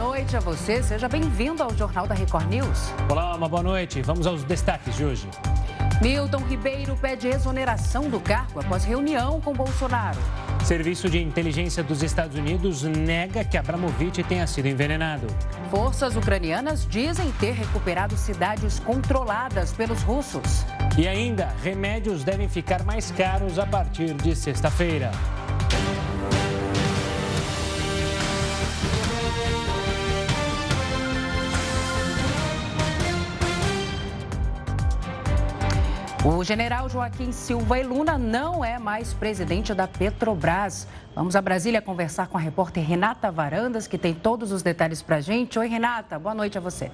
noite a você. Seja bem-vindo ao Jornal da Record News. Olá, uma boa noite. Vamos aos destaques de hoje. Milton Ribeiro pede exoneração do cargo após reunião com Bolsonaro. Serviço de inteligência dos Estados Unidos nega que Abramovich tenha sido envenenado. Forças ucranianas dizem ter recuperado cidades controladas pelos russos. E ainda, remédios devem ficar mais caros a partir de sexta-feira. O general Joaquim Silva e Luna não é mais presidente da Petrobras. Vamos a Brasília conversar com a repórter Renata Varandas, que tem todos os detalhes para a gente. Oi, Renata, boa noite a você.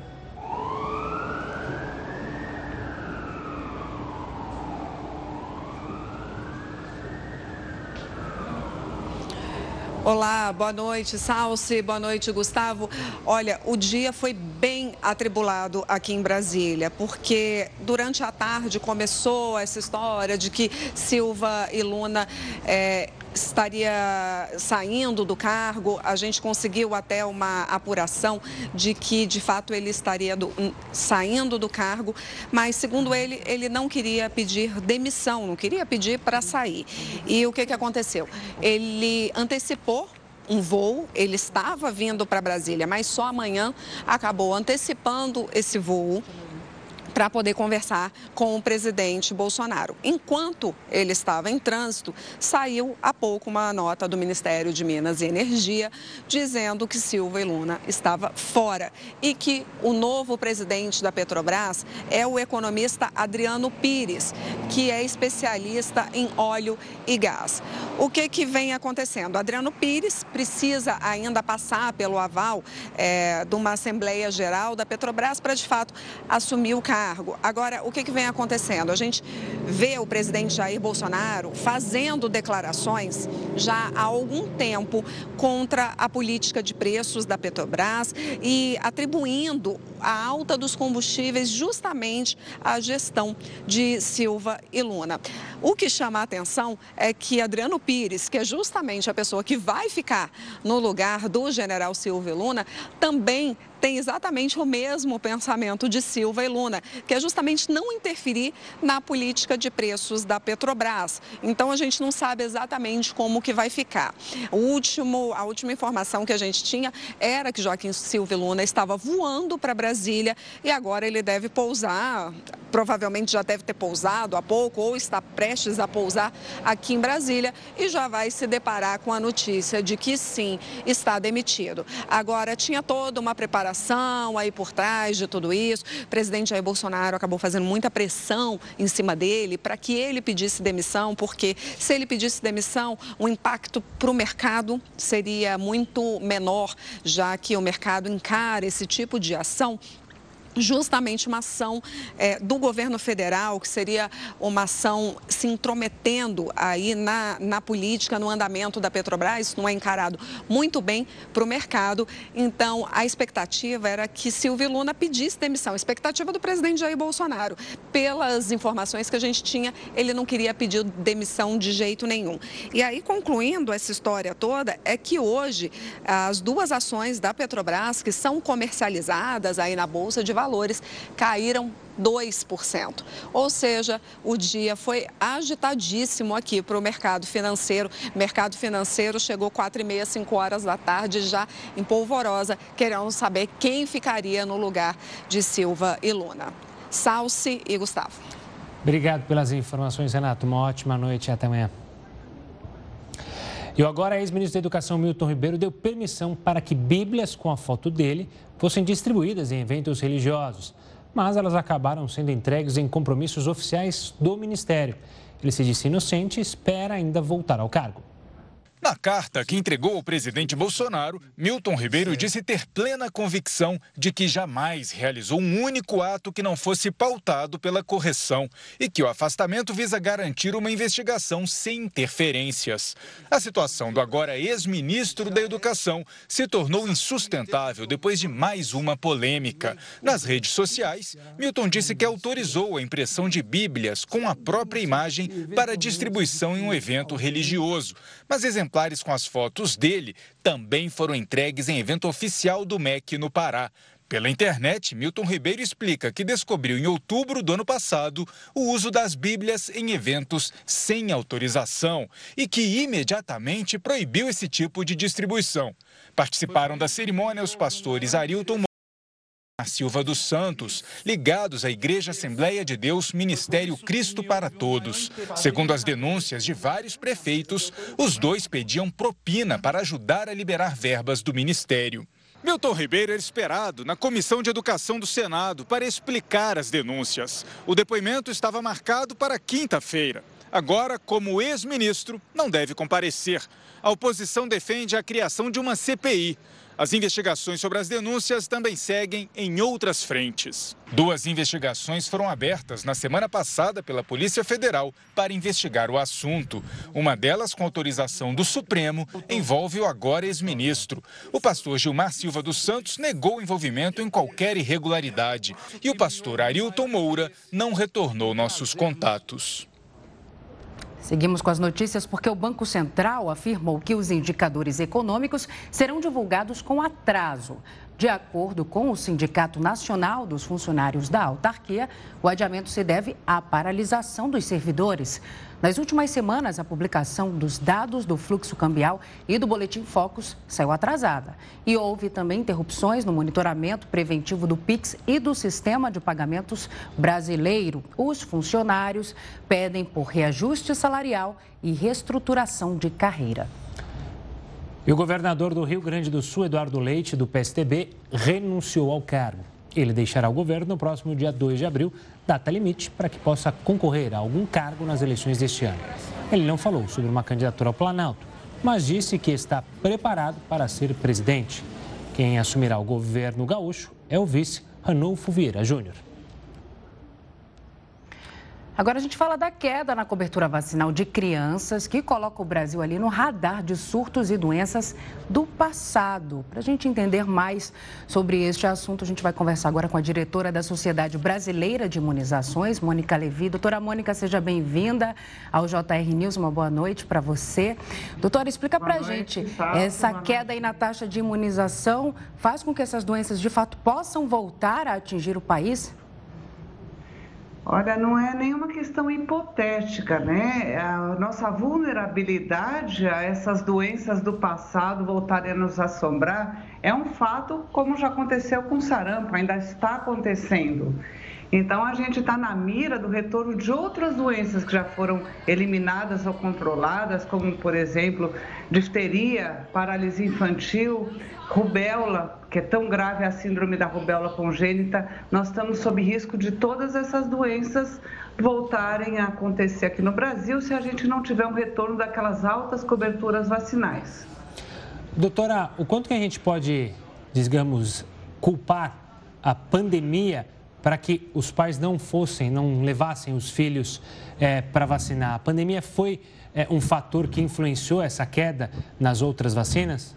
Olá, boa noite, Salsi, boa noite, Gustavo. Olha, o dia foi bem atribulado aqui em Brasília, porque durante a tarde começou essa história de que Silva e Luna é, estaria saindo do cargo. A gente conseguiu até uma apuração de que, de fato, ele estaria do, saindo do cargo, mas, segundo ele, ele não queria pedir demissão, não queria pedir para sair. E o que, que aconteceu? Ele antecipou um voo, ele estava vindo para Brasília, mas só amanhã acabou antecipando esse voo para poder conversar com o presidente Bolsonaro. Enquanto ele estava em trânsito, saiu há pouco uma nota do Ministério de Minas e Energia dizendo que Silva e Luna estava fora e que o novo presidente da Petrobras é o economista Adriano Pires, que é especialista em óleo e gás. O que, que vem acontecendo? Adriano Pires precisa ainda passar pelo aval é, de uma Assembleia Geral da Petrobras para, de fato, assumir o cargo cargo. Agora, o que, que vem acontecendo? A gente vê o presidente Jair Bolsonaro fazendo declarações já há algum tempo contra a política de preços da Petrobras e atribuindo a alta dos combustíveis justamente à gestão de Silva e Luna. O que chama a atenção é que Adriano Pires, que é justamente a pessoa que vai ficar no lugar do general Silva e Luna, também tem exatamente o mesmo pensamento de Silva e Luna, que é justamente não interferir na política de preços da Petrobras. Então a gente não sabe exatamente como que vai ficar. O último, a última informação que a gente tinha era que Joaquim Silva e Luna estava voando para Brasília e agora ele deve pousar, provavelmente já deve ter pousado há pouco ou está prestes a pousar aqui em Brasília e já vai se deparar com a notícia de que sim, está demitido. Agora tinha toda uma preparação aí por trás de tudo isso. O presidente Jair Bolsonaro acabou fazendo muita pressão em cima dele para que ele pedisse demissão, porque se ele pedisse demissão, o impacto para o mercado seria muito menor, já que o mercado encara esse tipo de ação justamente uma ação é, do governo federal, que seria uma ação se intrometendo aí na, na política, no andamento da Petrobras, não é encarado muito bem para o mercado. Então, a expectativa era que Silvio Luna pedisse demissão, a expectativa do presidente Jair Bolsonaro. Pelas informações que a gente tinha, ele não queria pedir demissão de jeito nenhum. E aí, concluindo essa história toda, é que hoje as duas ações da Petrobras, que são comercializadas aí na Bolsa de Valores, valores caíram 2%. Ou seja, o dia foi agitadíssimo aqui para o mercado financeiro. Mercado financeiro chegou 4 e meia, 5 horas da tarde, já em polvorosa, querendo saber quem ficaria no lugar de Silva e Luna. Salce e Gustavo. Obrigado pelas informações, Renato. Uma ótima noite e até amanhã. E agora, ex-ministro da Educação Milton Ribeiro deu permissão para que bíblias com a foto dele fossem distribuídas em eventos religiosos, mas elas acabaram sendo entregues em compromissos oficiais do Ministério. Ele se disse inocente e espera ainda voltar ao cargo. Na carta que entregou ao presidente Bolsonaro, Milton Ribeiro disse ter plena convicção de que jamais realizou um único ato que não fosse pautado pela correção e que o afastamento visa garantir uma investigação sem interferências. A situação do agora ex-ministro da Educação se tornou insustentável depois de mais uma polêmica. Nas redes sociais, Milton disse que autorizou a impressão de Bíblias com a própria imagem para distribuição em um evento religioso, mas exemplares exemplares com as fotos dele também foram entregues em evento oficial do MEC no Pará. Pela internet, Milton Ribeiro explica que descobriu em outubro do ano passado o uso das Bíblias em eventos sem autorização e que imediatamente proibiu esse tipo de distribuição. Participaram da cerimônia os pastores Arilton Silva dos Santos, ligados à Igreja Assembleia de Deus Ministério Cristo para Todos. Segundo as denúncias de vários prefeitos, os dois pediam propina para ajudar a liberar verbas do ministério. Milton Ribeiro era esperado na Comissão de Educação do Senado para explicar as denúncias. O depoimento estava marcado para quinta-feira. Agora, como ex-ministro, não deve comparecer. A oposição defende a criação de uma CPI. As investigações sobre as denúncias também seguem em outras frentes. Duas investigações foram abertas na semana passada pela Polícia Federal para investigar o assunto. Uma delas, com autorização do Supremo, envolve o agora ex-ministro. O pastor Gilmar Silva dos Santos negou envolvimento em qualquer irregularidade e o pastor Arilton Moura não retornou nossos contatos. Seguimos com as notícias porque o Banco Central afirmou que os indicadores econômicos serão divulgados com atraso. De acordo com o Sindicato Nacional dos Funcionários da Autarquia, o adiamento se deve à paralisação dos servidores. Nas últimas semanas, a publicação dos dados do fluxo cambial e do Boletim Focus saiu atrasada. E houve também interrupções no monitoramento preventivo do PIX e do sistema de pagamentos brasileiro. Os funcionários pedem por reajuste salarial e reestruturação de carreira. E o governador do Rio Grande do Sul, Eduardo Leite, do PSTB, renunciou ao cargo. Ele deixará o governo no próximo dia 2 de abril, data limite para que possa concorrer a algum cargo nas eleições deste ano. Ele não falou sobre uma candidatura ao Planalto, mas disse que está preparado para ser presidente. Quem assumirá o governo gaúcho é o vice Ranolfo Vieira Júnior. Agora a gente fala da queda na cobertura vacinal de crianças, que coloca o Brasil ali no radar de surtos e doenças do passado. Para a gente entender mais sobre este assunto, a gente vai conversar agora com a diretora da Sociedade Brasileira de Imunizações, Mônica Levi. Doutora Mônica, seja bem-vinda ao JR News. Uma boa noite para você. Doutora, explica para a gente, essa queda aí na taxa de imunização faz com que essas doenças de fato possam voltar a atingir o país? Olha, não é nenhuma questão hipotética, né? A nossa vulnerabilidade a essas doenças do passado voltarem a nos assombrar é um fato, como já aconteceu com sarampo, ainda está acontecendo. Então, a gente está na mira do retorno de outras doenças que já foram eliminadas ou controladas, como, por exemplo, difteria, paralisia infantil, rubéola, que é tão grave a síndrome da rubéola congênita, nós estamos sob risco de todas essas doenças voltarem a acontecer aqui no Brasil se a gente não tiver um retorno daquelas altas coberturas vacinais. Doutora, o quanto que a gente pode, digamos, culpar a pandemia para que os pais não fossem, não levassem os filhos é, para vacinar? A pandemia foi é, um fator que influenciou essa queda nas outras vacinas?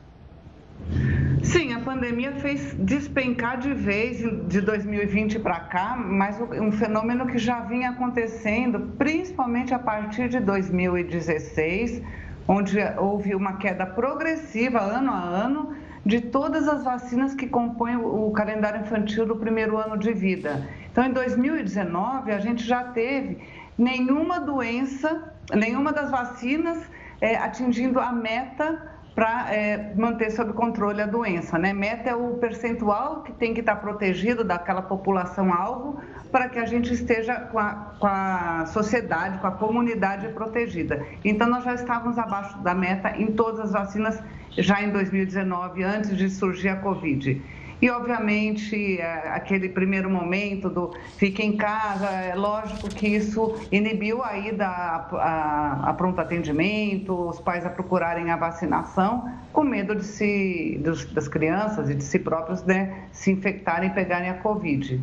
Sim, a pandemia fez despencar de vez de 2020 para cá, mas um fenômeno que já vinha acontecendo, principalmente a partir de 2016, onde houve uma queda progressiva ano a ano de todas as vacinas que compõem o calendário infantil do primeiro ano de vida. Então, em 2019, a gente já teve nenhuma doença, nenhuma das vacinas é, atingindo a meta para é, manter sob controle a doença. Né? Meta é o percentual que tem que estar protegido daquela população-alvo para que a gente esteja com a, com a sociedade, com a comunidade protegida. Então, nós já estávamos abaixo da meta em todas as vacinas já em 2019, antes de surgir a Covid. E, obviamente, é, aquele primeiro momento do fique em casa, é lógico que isso inibiu a ida a, a, a pronto atendimento, os pais a procurarem a vacinação, com medo de se, dos, das crianças e de si próprios né, se infectarem e pegarem a Covid.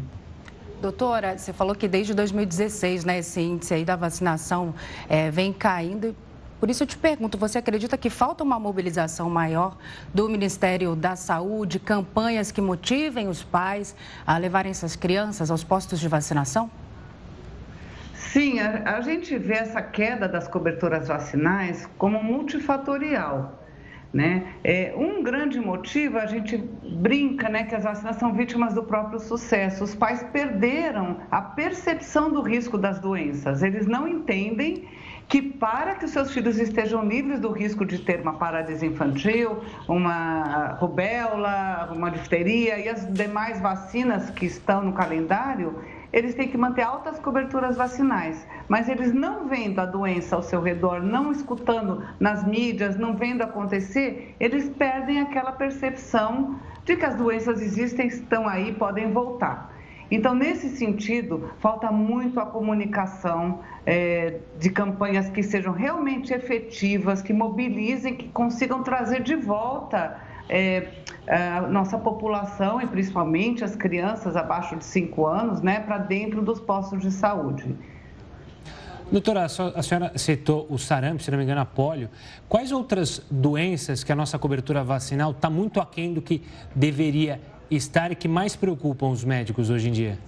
Doutora, você falou que desde 2016, né, esse índice aí da vacinação é, vem caindo por isso eu te pergunto, você acredita que falta uma mobilização maior do Ministério da Saúde, campanhas que motivem os pais a levarem essas crianças aos postos de vacinação? Sim, a, a gente vê essa queda das coberturas vacinais como multifatorial. Né? É, um grande motivo, a gente brinca né, que as vacinas são vítimas do próprio sucesso. Os pais perderam a percepção do risco das doenças. Eles não entendem que para que os seus filhos estejam livres do risco de ter uma paralisia infantil, uma rubéola, uma difteria e as demais vacinas que estão no calendário, eles têm que manter altas coberturas vacinais. Mas eles não vendo a doença ao seu redor, não escutando nas mídias, não vendo acontecer, eles perdem aquela percepção de que as doenças existem, estão aí, podem voltar. Então, nesse sentido, falta muito a comunicação é, de campanhas que sejam realmente efetivas, que mobilizem, que consigam trazer de volta é, a nossa população e principalmente as crianças abaixo de 5 anos né, para dentro dos postos de saúde. Doutora, a senhora citou o sarampo, se não me engano, a polio. Quais outras doenças que a nossa cobertura vacinal está muito aquém do que deveria estar e que mais preocupam os médicos hoje em dia?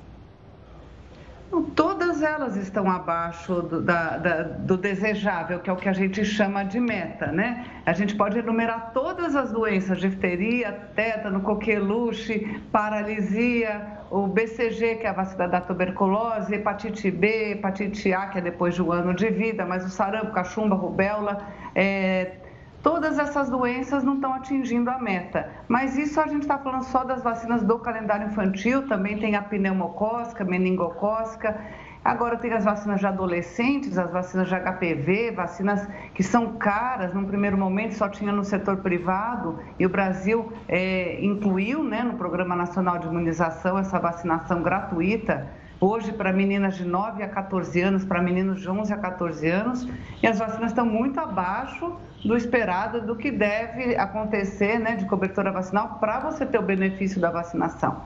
Todas elas estão abaixo do, da, da, do, desejável, que é o que a gente chama de meta, né? A gente pode enumerar todas as doenças, difteria, tétano, coqueluche, paralisia, o BCG, que é a vacina da tuberculose, hepatite B, hepatite A, que é depois de um ano de vida, mas o sarampo, cachumba, rubéola, é, Todas essas doenças não estão atingindo a meta, mas isso a gente está falando só das vacinas do calendário infantil, também tem a pneumocócica, meningocócica, agora tem as vacinas de adolescentes, as vacinas de HPV, vacinas que são caras, num primeiro momento só tinha no setor privado, e o Brasil é, incluiu né, no Programa Nacional de Imunização essa vacinação gratuita hoje para meninas de 9 a 14 anos, para meninos de 11 a 14 anos, e as vacinas estão muito abaixo do esperado, do que deve acontecer né, de cobertura vacinal para você ter o benefício da vacinação.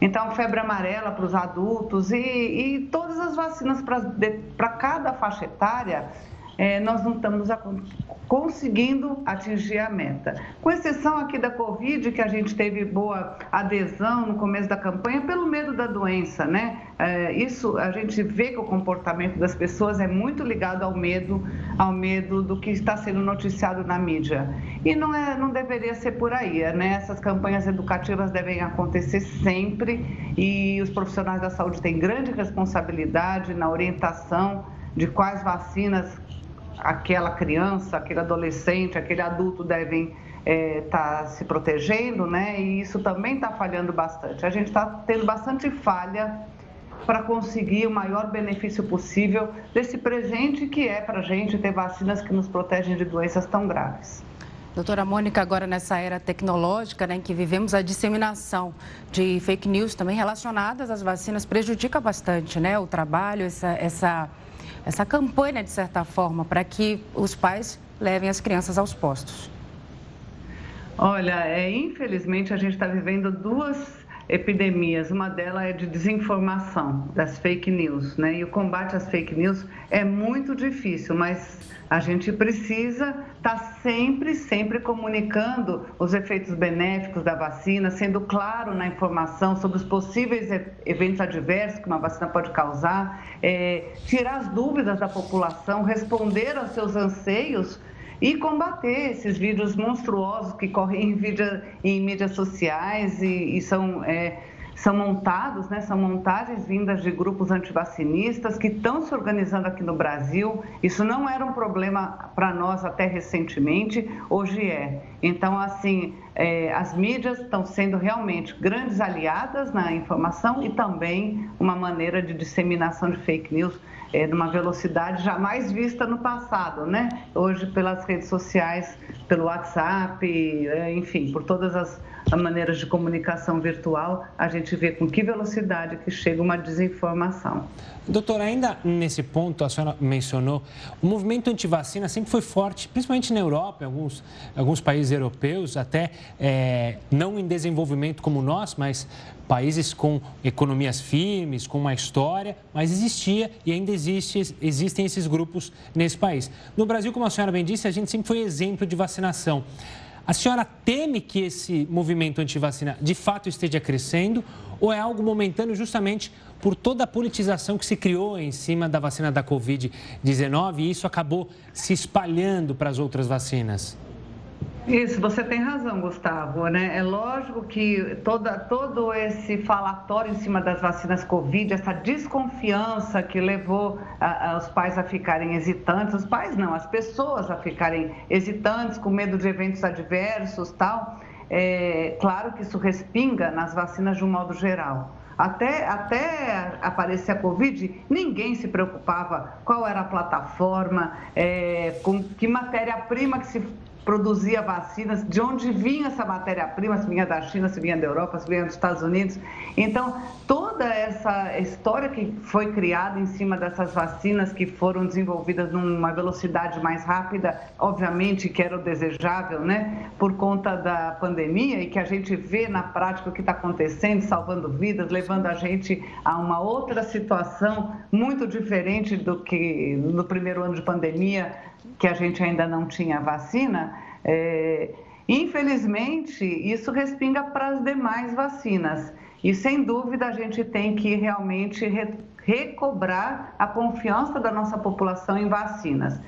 Então, febre amarela para os adultos e, e, todas as vacinas para cada faixa etária, é, nós não estamos conseguindo atingir a meta. Com exceção aqui da Covid, que a gente teve boa adesão no começo da campanha pelo medo da doença, né? É, isso a gente vê que o comportamento das pessoas é muito ligado ao medo, ao medo do que está sendo noticiado na mídia. E não, é, não deveria ser por aí, né? Essas campanhas educativas devem acontecer sempre e os profissionais da saúde têm grande responsabilidade na orientação de quais vacinas aquela criança, aquele adolescente, aquele adulto devem estar é, tá se protegendo, né? E isso também está falhando bastante. A gente está tendo bastante falha para conseguir o maior benefício possível desse presente que é para a gente ter vacinas que nos protegem de doenças tão graves. Doutora Mônica, agora nessa era tecnológica né, em que vivemos, a disseminação de fake news também relacionadas às vacinas prejudica bastante né, o trabalho, essa, essa essa campanha, de certa forma, para que os pais levem as crianças aos postos? Olha, é, infelizmente a gente está vivendo duas epidemias. Uma delas é de desinformação, das fake news, né? E o combate às fake news é muito difícil, mas a gente precisa estar tá sempre, sempre comunicando os efeitos benéficos da vacina, sendo claro na informação sobre os possíveis eventos adversos que uma vacina pode causar, é, tirar as dúvidas da população, responder aos seus anseios e combater esses vídeos monstruosos que correm em, vídeo, em mídias sociais e, e são. É, são montados, né, são montagens vindas de grupos antivacinistas que estão se organizando aqui no Brasil. Isso não era um problema para nós até recentemente, hoje é. Então, assim, é, as mídias estão sendo realmente grandes aliadas na informação e também uma maneira de disseminação de fake news é, numa velocidade jamais vista no passado, né? Hoje, pelas redes sociais, pelo WhatsApp, é, enfim, por todas as maneiras de comunicação virtual, a gente vê com que velocidade que chega uma desinformação. Doutor, ainda nesse ponto, a senhora mencionou, o movimento antivacina sempre foi forte, principalmente na Europa, em alguns, alguns países europeus, até é, não em desenvolvimento como nós, mas países com economias firmes, com uma história, mas existia e ainda existe, existem esses grupos nesse país. No Brasil, como a senhora bem disse, a gente sempre foi exemplo de vacinação. A senhora teme que esse movimento anti-vacina de fato esteja crescendo ou é algo momentâneo justamente por toda a politização que se criou em cima da vacina da Covid-19 e isso acabou se espalhando para as outras vacinas? Isso, você tem razão, Gustavo. Né? É lógico que toda, todo esse falatório em cima das vacinas Covid, essa desconfiança que levou a, a, os pais a ficarem hesitantes, os pais não, as pessoas a ficarem hesitantes, com medo de eventos adversos tal, é claro que isso respinga nas vacinas de um modo geral. Até, até aparecer a Covid, ninguém se preocupava qual era a plataforma, é, com que matéria-prima que se produzia vacinas, de onde vinha essa matéria-prima, se vinha da China, se vinha da Europa, se vinha dos Estados Unidos. Então, toda essa história que foi criada em cima dessas vacinas que foram desenvolvidas numa velocidade mais rápida, obviamente que era o desejável, né, por conta da pandemia e que a gente vê na prática o que está acontecendo, salvando vidas, levando a gente a uma outra situação muito diferente do que no primeiro ano de pandemia, que a gente ainda não tinha vacina, é, infelizmente isso respinga para as demais vacinas. E sem dúvida a gente tem que realmente re, recobrar a confiança da nossa população em vacinas.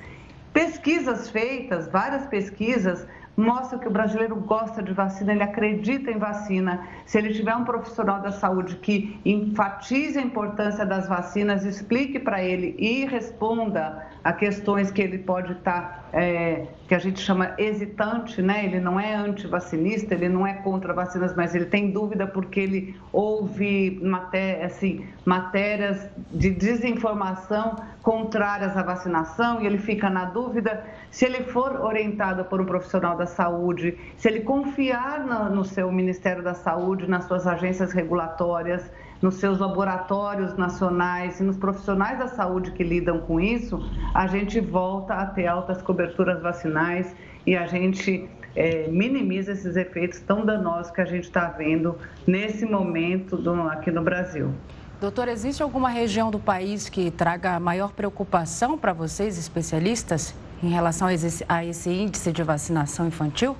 Pesquisas feitas, várias pesquisas, mostra que o brasileiro gosta de vacina, ele acredita em vacina. Se ele tiver um profissional da saúde que enfatize a importância das vacinas, explique para ele e responda a questões que ele pode estar, tá, é, que a gente chama hesitante, né? Ele não é antivacinista, ele não é contra vacinas, mas ele tem dúvida porque ele ouve maté assim, matérias de desinformação contrárias à vacinação e ele fica na dúvida. Se ele for orientado por um profissional da saúde, se ele confiar no, no seu Ministério da Saúde, nas suas agências regulatórias, nos seus laboratórios nacionais e nos profissionais da saúde que lidam com isso, a gente volta a ter altas coberturas vacinais e a gente é, minimiza esses efeitos tão danosos que a gente está vendo nesse momento do, aqui no Brasil. Doutor, existe alguma região do país que traga maior preocupação para vocês, especialistas, em relação a esse, a esse índice de vacinação infantil?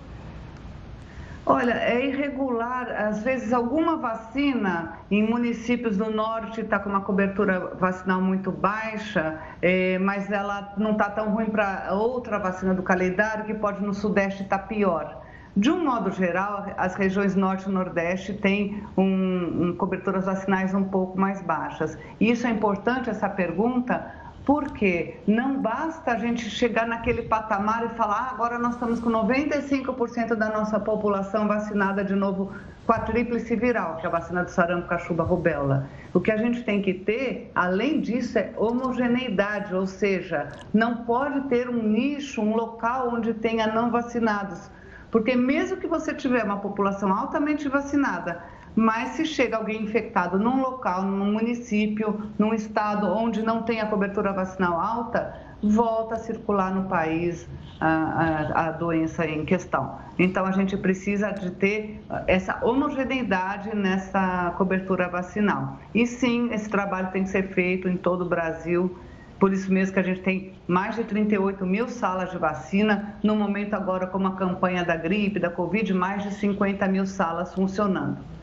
Olha, é irregular. Às vezes, alguma vacina em municípios do norte está com uma cobertura vacinal muito baixa, é, mas ela não está tão ruim para outra vacina do calendário, que pode no sudeste estar tá pior. De um modo geral, as regiões norte e nordeste têm um, um, coberturas vacinais um pouco mais baixas. Isso é importante, essa pergunta, porque não basta a gente chegar naquele patamar e falar, ah, agora nós estamos com 95% da nossa população vacinada de novo com a tríplice viral, que é a vacina do sarampo, cachuba, rubéola. O que a gente tem que ter, além disso, é homogeneidade, ou seja, não pode ter um nicho, um local onde tenha não vacinados. Porque mesmo que você tiver uma população altamente vacinada, mas se chega alguém infectado num local, num município, num estado onde não tem a cobertura vacinal alta, volta a circular no país a, a, a, doença em questão. Então, a gente precisa de ter essa homogeneidade nessa cobertura vacinal. E sim, esse trabalho tem que ser feito em todo o Brasil. Por isso mesmo que a gente tem mais de 38 mil salas de vacina. No momento agora, como a campanha da gripe, da Covid, mais de 50 mil salas funcionando.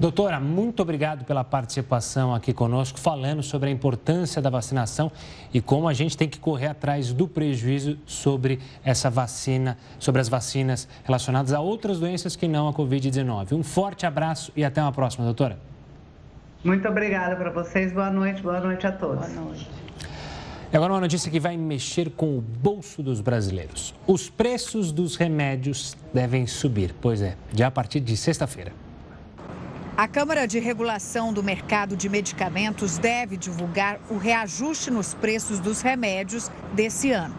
Doutora, muito obrigado pela participação aqui conosco, falando sobre a importância da vacinação e como a gente tem que correr atrás do prejuízo sobre essa vacina, sobre as vacinas relacionadas a outras doenças que não a Covid-19. Um forte abraço e até uma próxima, doutora. Muito obrigada para vocês. Boa noite, boa noite a todos. Boa noite. E agora uma notícia que vai mexer com o bolso dos brasileiros. Os preços dos remédios devem subir, pois é, já a partir de sexta-feira. A Câmara de Regulação do Mercado de Medicamentos deve divulgar o reajuste nos preços dos remédios desse ano.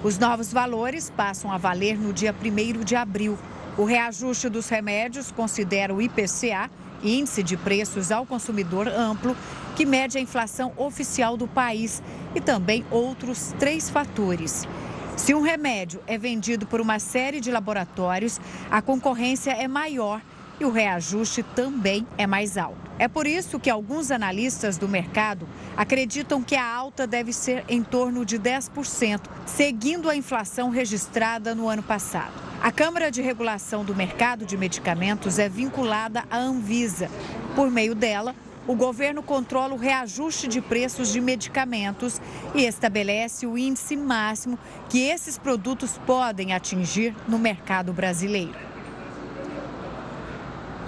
Os novos valores passam a valer no dia 1 de abril. O reajuste dos remédios considera o IPCA, Índice de Preços ao Consumidor Amplo, que mede a inflação oficial do país e também outros três fatores. Se um remédio é vendido por uma série de laboratórios, a concorrência é maior e o reajuste também é mais alto. É por isso que alguns analistas do mercado acreditam que a alta deve ser em torno de 10%, seguindo a inflação registrada no ano passado. A Câmara de Regulação do Mercado de Medicamentos é vinculada à Anvisa. Por meio dela, o governo controla o reajuste de preços de medicamentos e estabelece o índice máximo que esses produtos podem atingir no mercado brasileiro.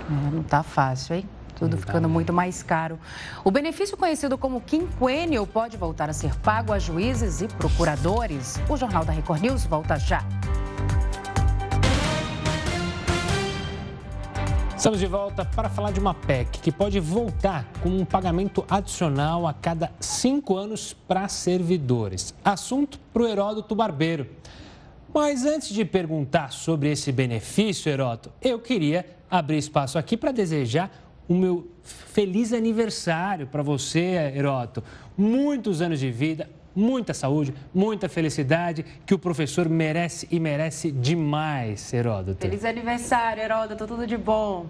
É, não está fácil, hein? Tudo ficando muito mais caro. O benefício conhecido como quinquênio pode voltar a ser pago a juízes e procuradores. O Jornal da Record News volta já. Estamos de volta para falar de uma PEC que pode voltar com um pagamento adicional a cada cinco anos para servidores. Assunto para o Heródoto Barbeiro. Mas antes de perguntar sobre esse benefício, Heródoto, eu queria abrir espaço aqui para desejar o meu feliz aniversário para você, Heródoto. Muitos anos de vida, muita saúde, muita felicidade, que o professor merece e merece demais, Heródoto. Feliz aniversário, Heródoto, tudo de bom.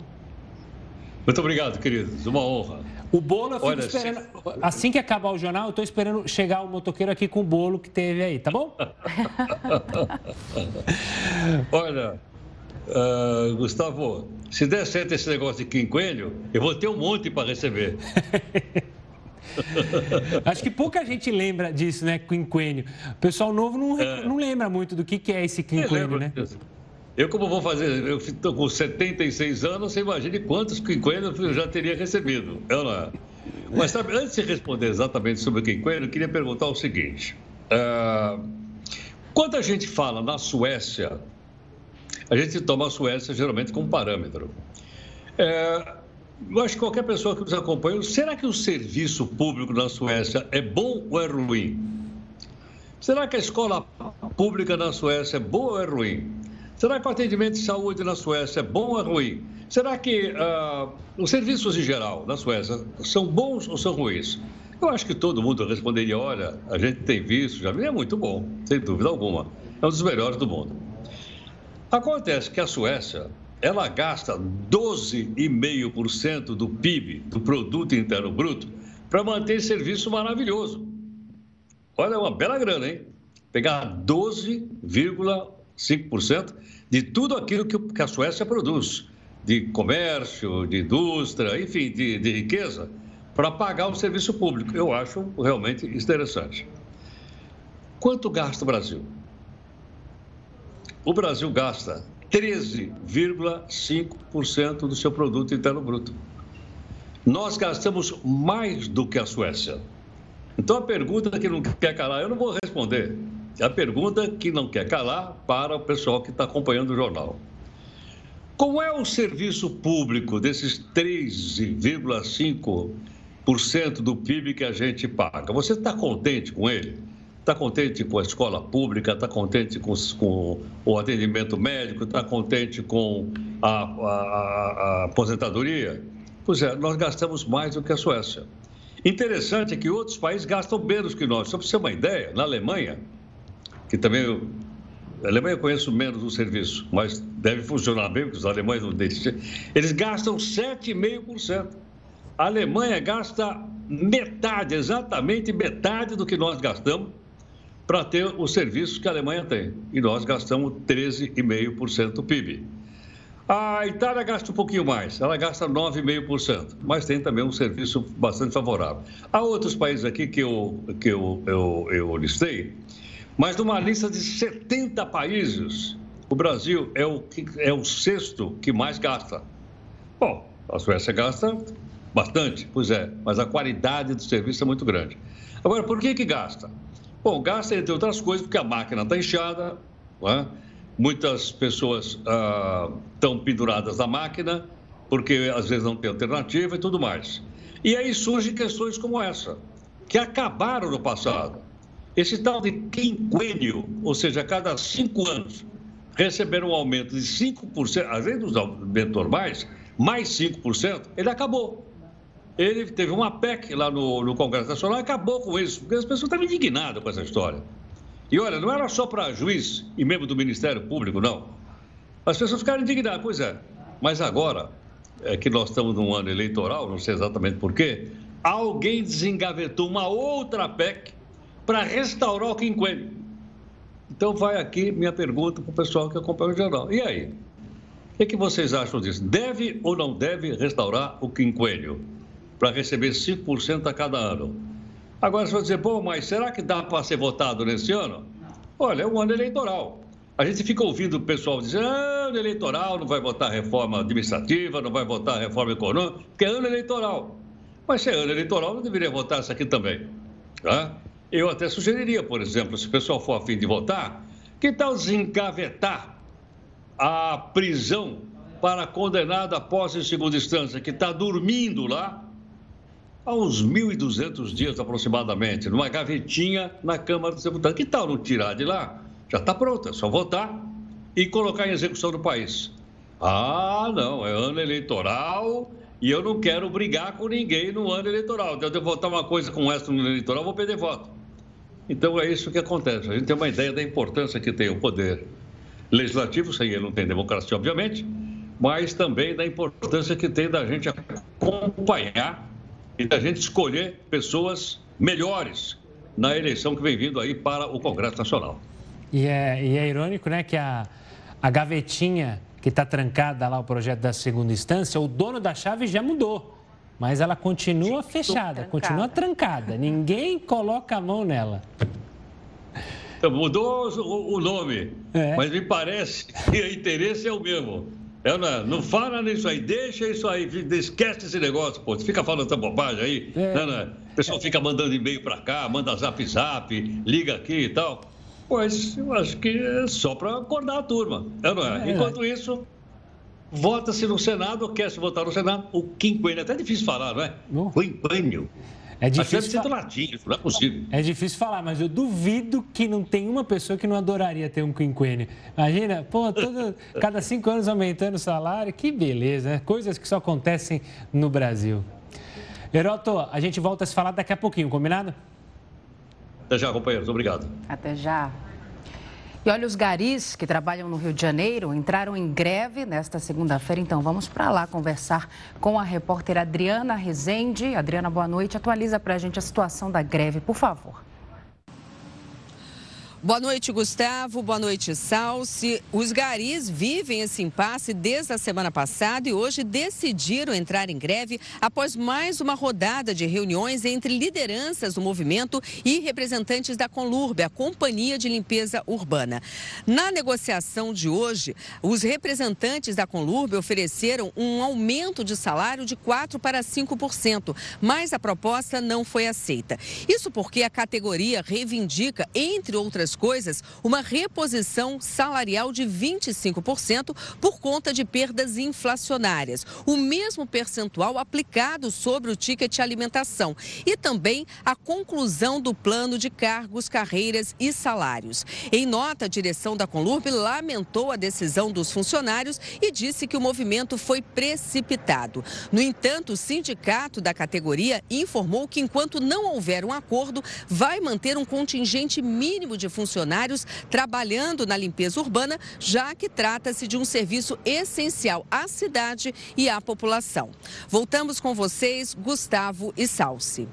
Muito obrigado, queridos. Uma honra. O bolo eu fico Olha, esperando. Se... Assim que acabar o jornal, eu estou esperando chegar o motoqueiro aqui com o bolo que teve aí, tá bom? Olha, uh, Gustavo, se der certo esse negócio de quinquênio, eu vou ter um monte para receber. Acho que pouca gente lembra disso, né? Quinquênio. O pessoal novo não, é. não lembra muito do que, que é esse quinquênio, né? Disso. Eu, como vou fazer, eu estou com 76 anos, você imagine quantos quinquênios eu já teria recebido. Eu não. É? Mas sabe, antes de responder exatamente sobre o quinquênio, eu queria perguntar o seguinte. Uh, quando a gente fala na Suécia, a gente toma a Suécia geralmente como parâmetro. É, eu acho que qualquer pessoa que nos acompanha, será que o serviço público na Suécia é bom ou é ruim? Será que a escola pública na Suécia é boa ou é ruim? Será que o atendimento de saúde na Suécia é bom ou é ruim? Será que uh, os serviços em geral na Suécia são bons ou são ruins? Eu acho que todo mundo responderia: olha, a gente tem visto, já é muito bom, sem dúvida alguma. É um dos melhores do mundo. Acontece que a Suécia, ela gasta 12,5% do PIB, do Produto Interno Bruto, para manter serviço maravilhoso. Olha, é uma bela grana, hein? Pegar 12,5% de tudo aquilo que a Suécia produz, de comércio, de indústria, enfim, de, de riqueza, para pagar o serviço público. Eu acho realmente interessante. Quanto gasta o Brasil? O Brasil gasta 13,5% do seu produto interno bruto. Nós gastamos mais do que a Suécia. Então a pergunta que não quer calar, eu não vou responder. A pergunta que não quer calar para o pessoal que está acompanhando o jornal. Como é o serviço público desses 13,5% do PIB que a gente paga? Você está contente com ele? Está contente com a escola pública? Está contente com, com, o atendimento médico? Está contente com a, a, a, aposentadoria? Pois é, nós gastamos mais do que a Suécia. Interessante é que outros países gastam menos que nós. Só para você ter uma ideia, na Alemanha, que também eu, a Alemanha conheço menos o serviço, mas deve funcionar bem, porque os alemães não deixam. Eles gastam 7,5%. A Alemanha gasta metade, exatamente metade do que nós gastamos para ter os serviços que a Alemanha tem. E nós gastamos 13,5% do PIB. A Itália gasta um pouquinho mais, ela gasta 9,5%, mas tem também um serviço bastante favorável. Há outros países aqui que eu, que eu, eu, eu listei mas numa lista de 70 países, o Brasil é o, é o sexto que mais gasta. Bom, a Suécia gasta bastante, pois é, mas a qualidade do serviço é muito grande. Agora, por que que gasta? Bom, gasta, entre outras coisas, porque a máquina está inchada, é? muitas pessoas estão ah, penduradas na máquina, porque às vezes não tem alternativa e tudo mais. E aí surgem questões como essa, que acabaram no passado. Esse tal de quinquênio, ou seja, a cada cinco anos, receber um aumento de 5%, além dos aumentos normais, mais 5%, ele acabou. Ele teve uma PEC lá no, no Congresso Nacional e acabou com isso, porque as pessoas estavam indignadas com essa história. E olha, não era só para juiz e membro do Ministério Público, não. As pessoas ficaram indignadas, pois é. Mas agora, é que nós estamos num ano eleitoral, não sei exatamente porquê, alguém desengavetou uma outra PEC para restaurar o quinquênio. Então vai aqui minha pergunta para o pessoal que acompanha o jornal. E aí? O que, vocês acham disso? Deve ou não deve restaurar o quinquênio para receber 5% a cada ano? Agora, você dizer, bom, mas será que dá para ser votado nesse ano? Olha, é um ano eleitoral. A gente fica ouvindo o pessoal dizer, ah, ano eleitoral, não vai votar reforma administrativa, não vai votar reforma econômica, porque é ano eleitoral. Mas se é ano eleitoral, não deveria votar isso aqui também. Tá? Eu até sugeriria, por exemplo, se o pessoal for afim de votar, que tal desengavetar a prisão para condenado após em segunda instância, que está dormindo lá há uns 1.200 dias aproximadamente, numa gavetinha na Câmara dos Deputados. Que tal não tirar de lá? Já está pronta, é só votar e colocar em execução no país. Ah, não, é ano eleitoral e eu não quero brigar com ninguém no ano eleitoral. Então, eu votar uma coisa com essa no ano eleitoral, vou perder voto. Então, é isso que acontece. A gente tem uma ideia da importância que tem o poder legislativo, sem ele não tem democracia, obviamente, mas também da importância que tem da gente acompanhar e da gente escolher pessoas melhores na eleição que vem vindo aí para o Congresso Nacional. E é, e é irônico, né, que a, a gavetinha que está trancada lá, o projeto da segunda instância, o dono da chave já mudou. Mas ela continua fechada, trancada. continua trancada. Ninguém coloca a mão nela. Então, mudou o, o nome, é. mas me parece que o interesse é o mesmo. Ela não fala nisso aí, deixa isso aí, esquece esse negócio, pô. Você fica falando essa bobagem aí, é. né? O pessoal fica mandando e-mail para cá, manda zap zap, liga aqui e tal. Pois eu acho que é só para acordar a turma. É, não é? é. Enquanto isso, vota-se no Senado, quer-se votar no Senado, o quinquênio. É até difícil falar, não é? No. Quinquênio. É difícil. Mas latim, não é possível. É difícil falar, mas eu duvido que não tem uma pessoa que não adoraria ter um quinquênio. Imagina, pô, todo, cada cinco anos aumentando o salário, que beleza, né? Coisas que só acontecem no Brasil. Heroto, a gente volta a se falar daqui a pouquinho, combinado? Até já, companheiros. Obrigado. Até já. E olha, os garis que trabalham no Rio de Janeiro entraram em greve nesta segunda-feira, então vamos para lá conversar com a repórter Adriana Rezende. Adriana, boa noite. Atualiza para a gente a situação da greve, por favor. Boa noite, Gustavo. Boa noite, Salsi. Os garis vivem esse impasse desde a semana passada e hoje decidiram entrar em greve após mais uma rodada de reuniões entre lideranças do movimento e representantes da Conlurbe, a Companhia de Limpeza Urbana. Na negociação de hoje, os representantes da Conlurbe ofereceram um aumento de salário de 4 para 5%, mas a proposta não foi aceita. Isso porque a categoria reivindica, entre outras coisas, uma reposição salarial de 25% por conta de perdas inflacionárias, o mesmo percentual aplicado sobre o ticket alimentação e também a conclusão do plano de cargos, carreiras e salários. Em nota, a direção da Conlurb lamentou a decisão dos funcionários e disse que o movimento foi precipitado. No entanto, o sindicato da categoria informou que enquanto não houver um acordo, vai manter um contingente mínimo de funcionários trabalhando na limpeza urbana, já que trata-se de um serviço essencial à cidade e à população. Voltamos com vocês, Gustavo e Salsi.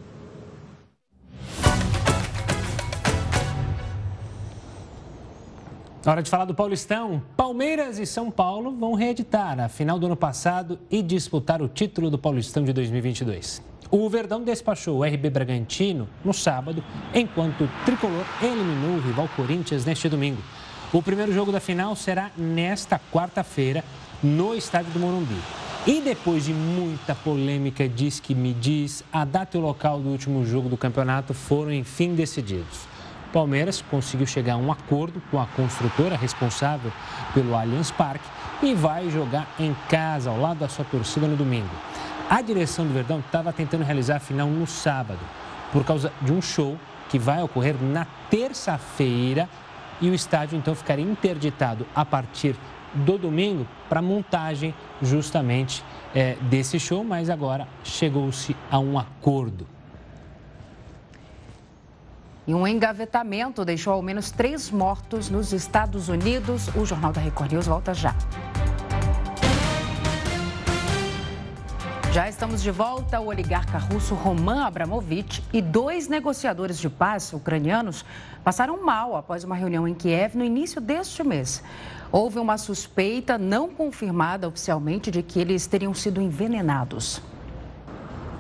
Hora de falar do Paulistão. Palmeiras e São Paulo vão reeditar a final do ano passado e disputar o título do Paulistão de 2022. O Verdão despachou o RB Bragantino no sábado, enquanto o Tricolor eliminou o rival Corinthians neste domingo. O primeiro jogo da final será nesta quarta-feira, no estádio do Morumbi. E depois de muita polêmica, diz que me diz, a data e o local do último jogo do campeonato foram enfim decididos. Palmeiras conseguiu chegar a um acordo com a construtora responsável pelo Allianz Parque e vai jogar em casa, ao lado da sua torcida, no domingo. A direção do Verdão estava tentando realizar a final no sábado, por causa de um show que vai ocorrer na terça-feira e o estádio então ficaria interditado a partir do domingo para montagem justamente é, desse show, mas agora chegou-se a um acordo. E um engavetamento deixou ao menos três mortos nos Estados Unidos. O Jornal da Record News volta já. Já estamos de volta. O oligarca russo Roman Abramovich e dois negociadores de paz ucranianos passaram mal após uma reunião em Kiev no início deste mês. Houve uma suspeita não confirmada oficialmente de que eles teriam sido envenenados.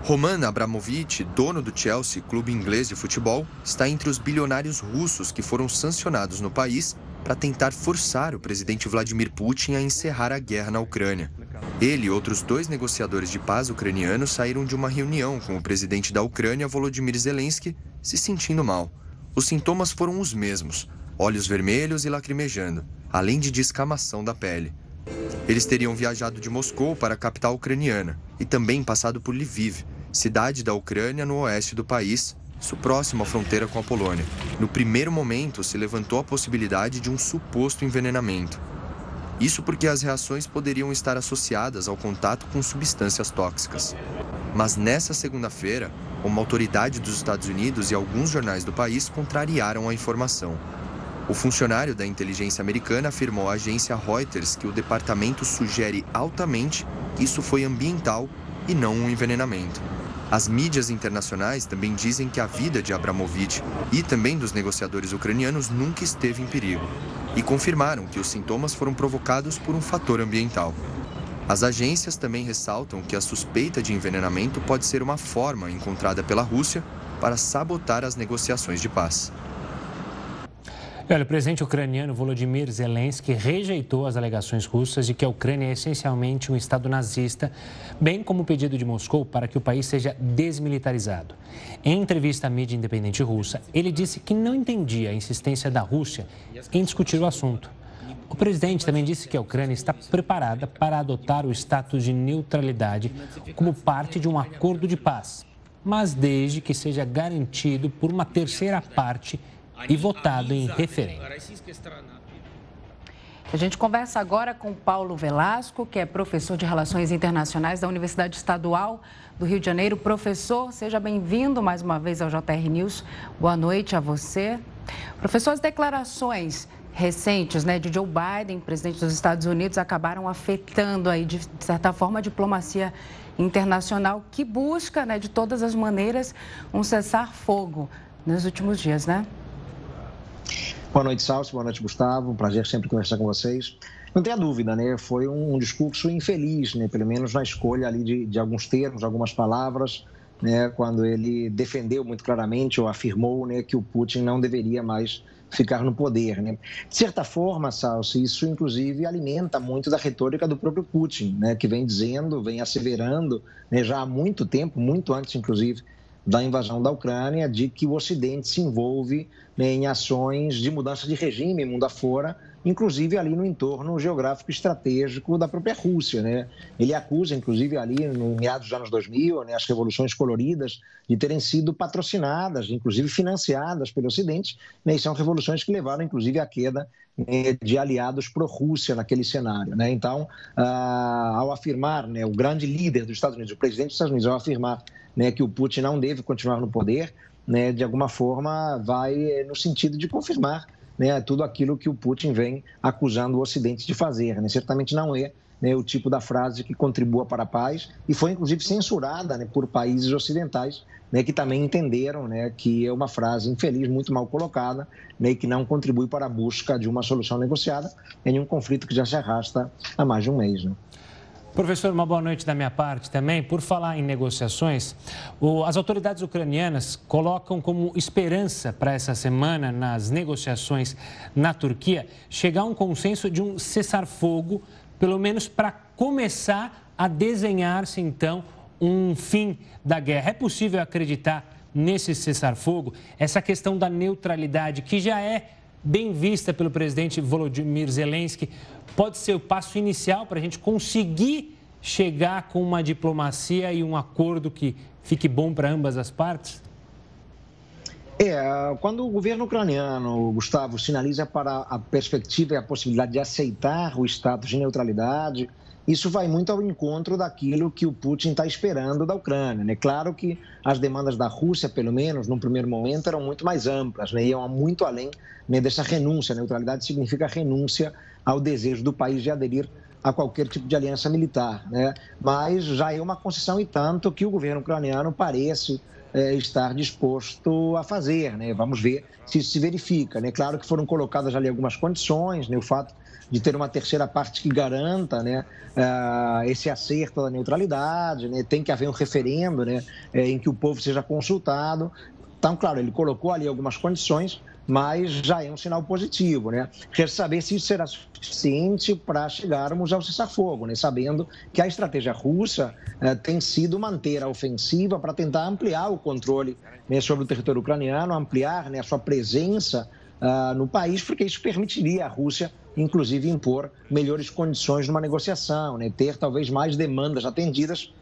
Roman Abramovich, dono do Chelsea, clube inglês de futebol, está entre os bilionários russos que foram sancionados no país para tentar forçar o presidente Vladimir Putin a encerrar a guerra na Ucrânia. Ele e outros dois negociadores de paz ucranianos saíram de uma reunião com o presidente da Ucrânia, Volodymyr Zelensky, se sentindo mal. Os sintomas foram os mesmos: olhos vermelhos e lacrimejando, além de descamação da pele. Eles teriam viajado de Moscou para a capital ucraniana e também passado por Lviv, cidade da Ucrânia no oeste do país, isso próximo à fronteira com a Polônia. No primeiro momento, se levantou a possibilidade de um suposto envenenamento. Isso porque as reações poderiam estar associadas ao contato com substâncias tóxicas. Mas nessa segunda-feira, uma autoridade dos Estados Unidos e alguns jornais do país contrariaram a informação. O funcionário da inteligência americana afirmou à agência Reuters que o departamento sugere altamente que isso foi ambiental e não um envenenamento. As mídias internacionais também dizem que a vida de Abramovich e também dos negociadores ucranianos nunca esteve em perigo e confirmaram que os sintomas foram provocados por um fator ambiental. As agências também ressaltam que a suspeita de envenenamento pode ser uma forma encontrada pela Rússia para sabotar as negociações de paz. Olha, o presidente ucraniano Volodymyr Zelensky rejeitou as alegações russas de que a Ucrânia é essencialmente um Estado nazista, bem como o pedido de Moscou para que o país seja desmilitarizado. Em entrevista à mídia independente russa, ele disse que não entendia a insistência da Rússia em discutir o assunto. O presidente também disse que a Ucrânia está preparada para adotar o status de neutralidade como parte de um acordo de paz, mas desde que seja garantido por uma terceira parte e votado em referendo. A gente conversa agora com Paulo Velasco, que é professor de Relações Internacionais da Universidade Estadual do Rio de Janeiro. Professor, seja bem-vindo mais uma vez ao JR News. Boa noite a você. Professor, as declarações recentes né, de Joe Biden, presidente dos Estados Unidos, acabaram afetando aí, de certa forma, a diplomacia internacional que busca, né, de todas as maneiras, um cessar-fogo nos últimos dias, né? Boa noite, Salso. Boa noite, Gustavo. Um prazer sempre conversar com vocês. Não tenha dúvida, né? Foi um discurso infeliz, né? Pelo menos na escolha ali de, de alguns termos, algumas palavras, né? Quando ele defendeu muito claramente ou afirmou, né, que o Putin não deveria mais ficar no poder, né? De certa forma, Salso, isso inclusive alimenta muito da retórica do próprio Putin, né? Que vem dizendo, vem asseverando, né? Já há muito tempo, muito antes, inclusive, da invasão da Ucrânia, de que o Ocidente se envolve em ações de mudança de regime mundo afora, inclusive ali no entorno geográfico estratégico da própria Rússia. Né? Ele acusa, inclusive ali no meados dos anos 2000, né, as revoluções coloridas de terem sido patrocinadas, inclusive financiadas pelo Ocidente, né, e são revoluções que levaram, inclusive, à queda né, de aliados pró-Rússia naquele cenário. Né? Então, ah, ao afirmar, né, o grande líder dos Estados Unidos, o presidente dos Estados Unidos, ao afirmar né, que o Putin não deve continuar no poder, né, de alguma forma vai no sentido de confirmar né, tudo aquilo que o Putin vem acusando o Ocidente de fazer. Né? Certamente não é né, o tipo da frase que contribua para a paz e foi inclusive censurada né, por países ocidentais né, que também entenderam né, que é uma frase infeliz, muito mal colocada né, e que não contribui para a busca de uma solução negociada em um conflito que já se arrasta há mais de um mês. Professor, uma boa noite da minha parte também. Por falar em negociações, as autoridades ucranianas colocam como esperança para essa semana, nas negociações na Turquia, chegar a um consenso de um cessar-fogo, pelo menos para começar a desenhar-se, então, um fim da guerra. É possível acreditar nesse cessar-fogo? Essa questão da neutralidade, que já é bem vista pelo presidente Volodymyr Zelensky, pode ser o passo inicial para a gente conseguir chegar com uma diplomacia e um acordo que fique bom para ambas as partes? É, quando o governo ucraniano, Gustavo, sinaliza para a perspectiva e a possibilidade de aceitar o status de neutralidade, isso vai muito ao encontro daquilo que o Putin está esperando da Ucrânia. É claro que as demandas da Rússia, pelo menos no primeiro momento, eram muito mais amplas, né? iam muito além né, dessa renúncia. Neutralidade significa renúncia ao desejo do país de aderir a qualquer tipo de aliança militar. Né? Mas já é uma concessão e tanto que o governo ucraniano parece é, estar disposto a fazer. Né? Vamos ver se isso se verifica. Né? Claro que foram colocadas ali algumas condições, né? o fato de ter uma terceira parte que garanta né, uh, esse acerto da neutralidade, né? tem que haver um referendo né, é, em que o povo seja consultado. Então, claro, ele colocou ali algumas condições, mas já é um sinal positivo, né? Quer saber se isso será suficiente para chegarmos ao cessar-fogo, né? Sabendo que a estratégia russa eh, tem sido manter a ofensiva para tentar ampliar o controle né, sobre o território ucraniano, ampliar né, a sua presença uh, no país, porque isso permitiria à Rússia, inclusive, impor melhores condições numa negociação, né? Ter talvez mais demandas atendidas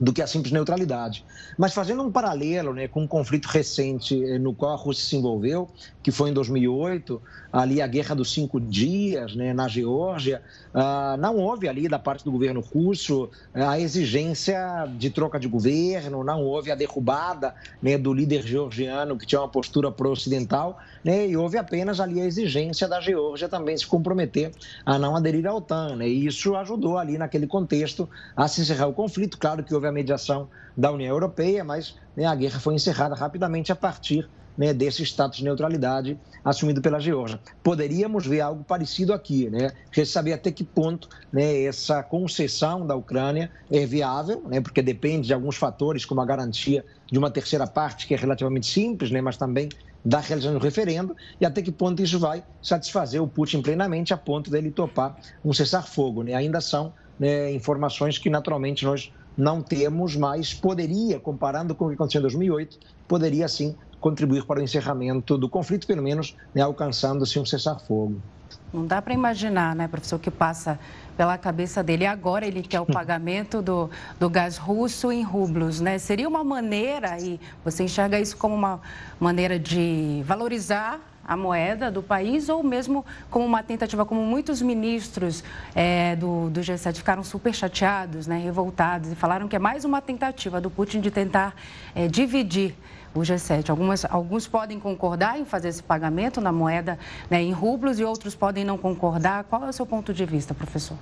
do que a simples neutralidade. Mas fazendo um paralelo né, com um conflito recente eh, no qual a Rússia se envolveu, que foi em 2008, ali a Guerra dos Cinco Dias, né, na Geórgia, uh, não houve ali da parte do governo russo eh, a exigência de troca de governo, não houve a derrubada né, do líder georgiano que tinha uma postura pró-ocidental, né, e houve apenas ali a exigência da Geórgia também se comprometer a não aderir à OTAN. Né, e isso ajudou ali naquele contexto a se encerrar o conflito. Claro que houve a mediação da União Europeia, mas né, a guerra foi encerrada rapidamente a partir né, desse status de neutralidade assumido pela Geórgia. Poderíamos ver algo parecido aqui, né? Quer saber até que ponto né, essa concessão da Ucrânia é viável, né, porque depende de alguns fatores, como a garantia de uma terceira parte, que é relativamente simples, né, mas também da realização do referendo, e até que ponto isso vai satisfazer o Putin plenamente, a ponto dele topar um cessar-fogo. Né? Ainda são né, informações que, naturalmente, nós não temos, mas poderia, comparando com o que aconteceu em 2008, poderia sim contribuir para o encerramento do conflito, pelo menos né, alcançando-se um cessar-fogo. Não dá para imaginar, né, professor, o que passa pela cabeça dele. Agora ele quer o pagamento do, do gás russo em rublos, né? Seria uma maneira, e você enxerga isso como uma maneira de valorizar a moeda do país ou mesmo como uma tentativa, como muitos ministros é, do, do G7 ficaram super chateados, né, revoltados e falaram que é mais uma tentativa do Putin de tentar é, dividir o G7. Algumas, alguns podem concordar em fazer esse pagamento na moeda né, em rublos e outros podem não concordar. Qual é o seu ponto de vista, professor?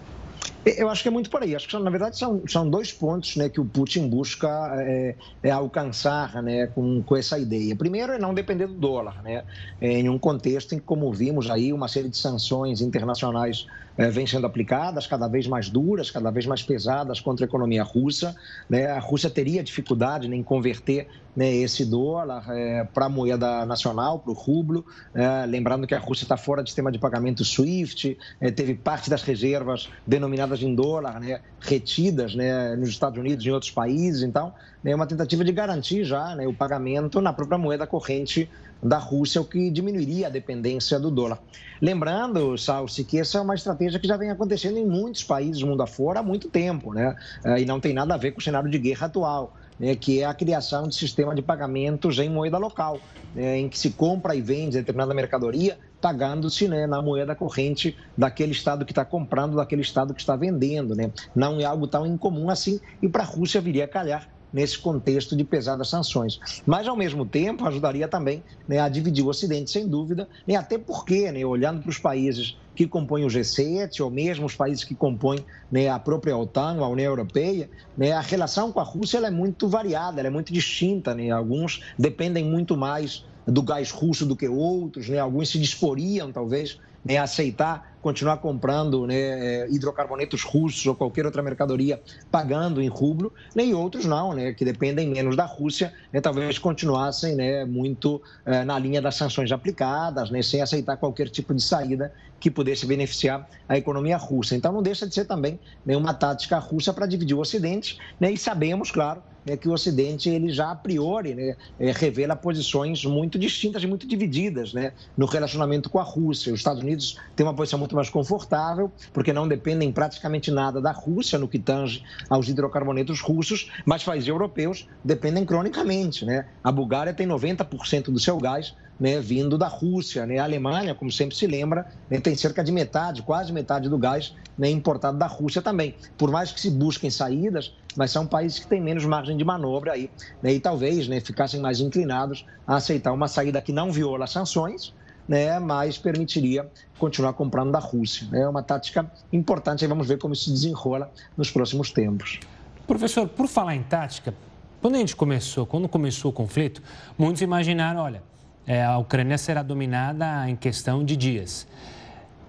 Eu acho que é muito por aí. Acho que, na verdade, são, são dois pontos né, que o Putin busca é, é alcançar né, com, com essa ideia. Primeiro é não depender do dólar, né, em um contexto em que, como vimos aí, uma série de sanções internacionais é, vêm sendo aplicadas, cada vez mais duras, cada vez mais pesadas contra a economia russa. Né? A Rússia teria dificuldade em converter né, esse dólar é, para a moeda nacional, para o rublo. É, lembrando que a Rússia está fora do sistema de pagamento SWIFT, é, teve parte das reservas denominadas em dólar né, retidas né, nos Estados Unidos e em outros países. Então, é uma tentativa de garantir já né, o pagamento na própria moeda corrente da Rússia, o que diminuiria a dependência do dólar. Lembrando, Salsi, que essa é uma estratégia que já vem acontecendo em muitos países do mundo afora há muito tempo, né? É, e não tem nada a ver com o cenário de guerra atual. Né, que é a criação de sistema de pagamentos em moeda local, né, em que se compra e vende determinada mercadoria, pagando-se né, na moeda corrente daquele estado que está comprando, daquele estado que está vendendo. Né? Não é algo tão incomum assim, e para a Rússia viria a calhar nesse contexto de pesadas sanções. Mas, ao mesmo tempo, ajudaria também né, a dividir o Ocidente, sem dúvida, né, até porque, né, olhando para os países que compõem o G7, ou mesmo os países que compõem né, a própria OTAN, a União Europeia, né, a relação com a Rússia é muito variada, é muito distinta. Né? Alguns dependem muito mais do gás russo do que outros, né? alguns se disporiam, talvez, né, aceitar continuar comprando né, é, hidrocarbonetos russos ou qualquer outra mercadoria pagando em rublo, nem outros não, né, que dependem menos da Rússia, né, talvez continuassem né, muito é, na linha das sanções aplicadas, né, sem aceitar qualquer tipo de saída que pudesse beneficiar a economia russa. Então não deixa de ser também né, uma tática russa para dividir o Ocidente, né, e sabemos, claro, né, que o Ocidente ele já a priori né, é, revela posições muito distintas e muito divididas né, no relacionamento com a Rússia. Os Estados Unidos têm uma posição muito mais confortável, porque não dependem praticamente nada da Rússia no que tange aos hidrocarbonetos russos, mas países europeus dependem cronicamente. Né? A Bulgária tem 90% do seu gás né, vindo da Rússia. Né? A Alemanha, como sempre se lembra, né, tem cerca de metade, quase metade do gás né, importado da Rússia também. Por mais que se busquem saídas, mas são países que têm menos margem de manobra aí, né, e talvez né, ficassem mais inclinados a aceitar uma saída que não viola sanções, né, mas permitiria continuar comprando da Rússia. É uma tática importante e vamos ver como isso se desenrola nos próximos tempos. Professor, por falar em tática, quando a gente começou, quando começou o conflito, muitos imaginaram, olha, é, a Ucrânia será dominada em questão de dias.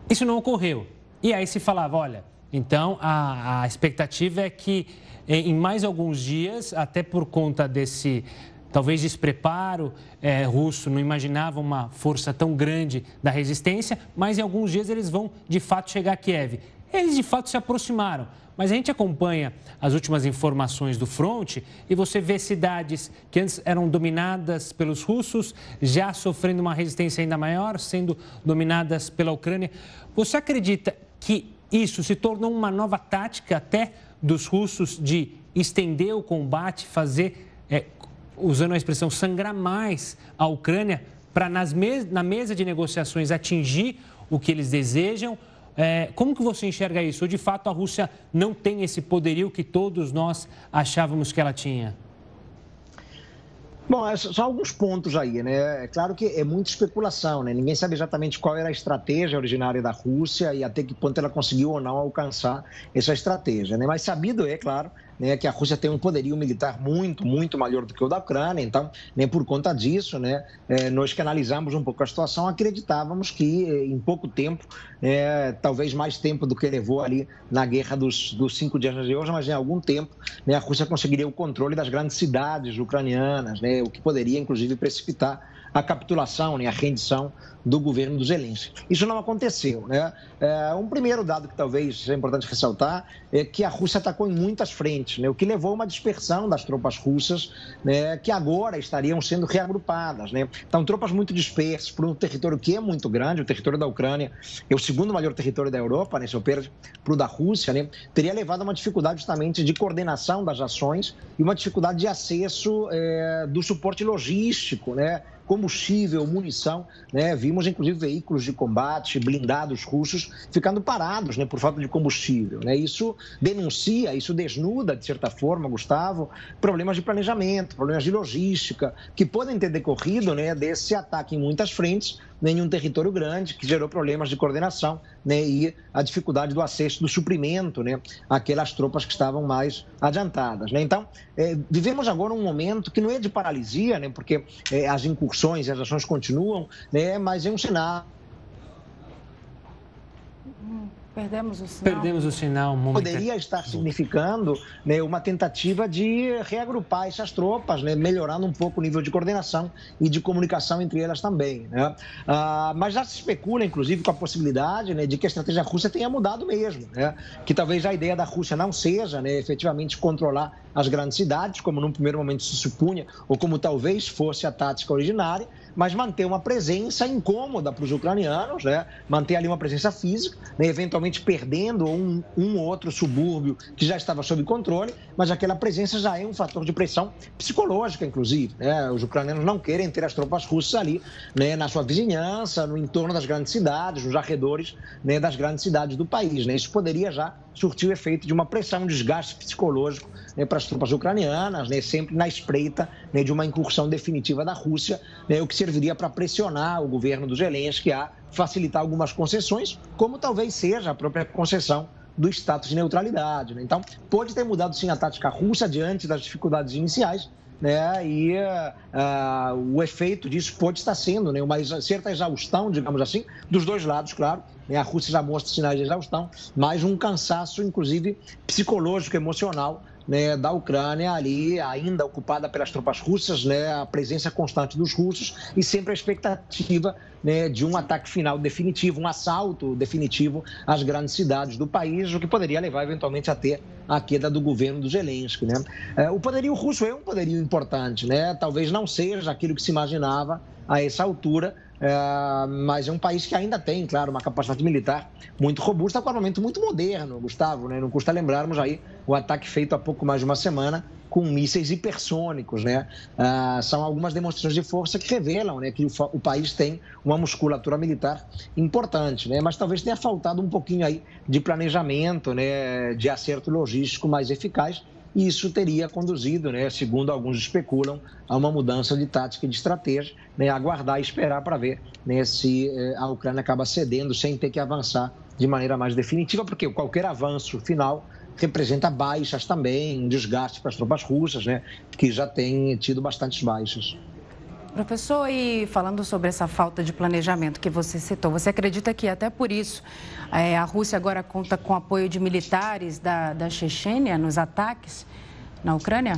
Isso não ocorreu. E aí se falava, olha, então a, a expectativa é que em mais alguns dias, até por conta desse talvez despreparo é, russo, não imaginava uma força tão grande da resistência, mas em alguns dias eles vão de fato chegar a Kiev. Eles de fato se aproximaram, mas a gente acompanha as últimas informações do fronte e você vê cidades que antes eram dominadas pelos russos já sofrendo uma resistência ainda maior, sendo dominadas pela Ucrânia. Você acredita que isso se tornou uma nova tática até dos russos de estender o combate, fazer é, usando a expressão, sangrar mais a Ucrânia para mes na mesa de negociações atingir o que eles desejam. É, como que você enxerga isso? Ou de fato a Rússia não tem esse poderio que todos nós achávamos que ela tinha? Bom, é só alguns pontos aí, né? É claro que é muita especulação, né? Ninguém sabe exatamente qual era a estratégia originária da Rússia e até que ponto ela conseguiu ou não alcançar essa estratégia, né? Mas sabido é, claro, né, que a Rússia tem um poderio militar muito, muito maior do que o da Ucrânia. Então, nem por conta disso, né, é, nós que analisamos um pouco a situação, acreditávamos que é, em pouco tempo, é, talvez mais tempo do que levou ali na guerra dos, dos cinco dias de hoje, mas em algum tempo, né, a Rússia conseguiria o controle das grandes cidades ucranianas, né, o que poderia, inclusive, precipitar a capitulação, né, a rendição do governo do Zelensky. Isso não aconteceu. Né? É, um primeiro dado que talvez seja importante ressaltar é que a Rússia atacou em muitas frentes, né? o que levou a uma dispersão das tropas russas, né? que agora estariam sendo reagrupadas. Né? Então, tropas muito dispersas por um território que é muito grande, o território da Ucrânia é o segundo maior território da Europa, né? se eu perde para o da Rússia, né? teria levado a uma dificuldade justamente de coordenação das ações e uma dificuldade de acesso é, do suporte logístico, né? Combustível, munição. Né? Vimos, inclusive, veículos de combate, blindados russos, ficando parados né, por falta de combustível. Né? Isso denuncia, isso desnuda, de certa forma, Gustavo, problemas de planejamento, problemas de logística, que podem ter decorrido né, desse ataque em muitas frentes, em um território grande, que gerou problemas de coordenação né, e a dificuldade do acesso do suprimento né, àquelas tropas que estavam mais adiantadas. Né? Então, é, vivemos agora um momento que não é de paralisia, né, porque é, as incursões e as ações continuam, né, mas é um cenário Perdemos o sinal. Perdemos o sinal. Poderia estar significando né, uma tentativa de reagrupar essas tropas, né, melhorando um pouco o nível de coordenação e de comunicação entre elas também. Né? Ah, mas já se especula, inclusive, com a possibilidade né, de que a estratégia russa tenha mudado mesmo. Né? Que talvez a ideia da Rússia não seja né, efetivamente controlar as grandes cidades, como num primeiro momento se supunha, ou como talvez fosse a tática originária, mas manter uma presença incômoda para os ucranianos, né? manter ali uma presença física, né? eventualmente perdendo um, um outro subúrbio que já estava sob controle, mas aquela presença já é um fator de pressão psicológica, inclusive. Né? Os ucranianos não querem ter as tropas russas ali né? na sua vizinhança, no entorno das grandes cidades, nos arredores né? das grandes cidades do país. Né? Isso poderia já surtir o efeito de uma pressão, um desgaste psicológico né, para as tropas ucranianas, né, sempre na espreita né, de uma incursão definitiva da Rússia, né, o que serviria para pressionar o governo do Zelensky a facilitar algumas concessões, como talvez seja a própria concessão do status de neutralidade. Né? Então, pode ter mudado sim a tática russa diante das dificuldades iniciais, né? E uh, o efeito disso pode estar sendo né, uma certa exaustão, digamos assim, dos dois lados, claro. Né? A Rússia já mostra sinais de exaustão, mas um cansaço, inclusive psicológico, emocional né, da Ucrânia ali ainda ocupada pelas tropas russas, né, a presença constante dos russos e sempre a expectativa né, de um ataque final definitivo, um assalto definitivo às grandes cidades do país, o que poderia levar eventualmente a ter a queda do governo do Zelensky. Né? É, o poderio russo é um poderio importante, né? talvez não seja aquilo que se imaginava a essa altura, é, mas é um país que ainda tem, claro, uma capacidade militar muito robusta, com armamento muito moderno, Gustavo. Né? Não custa lembrarmos aí o ataque feito há pouco mais de uma semana com mísseis hipersônicos. Né? É, são algumas demonstrações de força que revelam né, que o, o, país tem uma musculatura militar importante, né? mas talvez tenha faltado um pouquinho aí de planejamento, né, de acerto logístico mais eficaz e isso teria conduzido, né, segundo alguns especulam, a uma mudança de tática e de estratégia, né, aguardar e esperar para ver né, se eh, a Ucrânia acaba cedendo sem ter que avançar de maneira mais definitiva, porque qualquer avanço final representa baixas também, um desgaste para as tropas russas, né, que já têm tido bastantes baixas. Professor, e falando sobre essa falta de planejamento que você citou, você acredita que até por isso é, a Rússia agora conta com apoio de militares da, da Chechênia nos ataques na Ucrânia?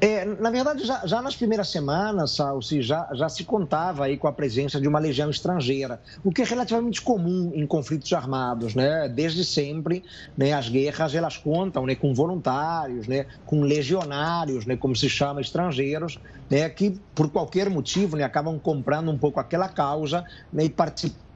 É, na verdade, já, já, nas primeiras semanas, Salsi, já, já se contava aí com a presença de uma legião estrangeira, o que é relativamente comum em conflitos armados, né? Desde sempre, né, as guerras elas contam, né, com voluntários, né, com legionários, né, como se chama, estrangeiros, né, que por qualquer motivo, né, acabam comprando um pouco aquela causa, né, e participando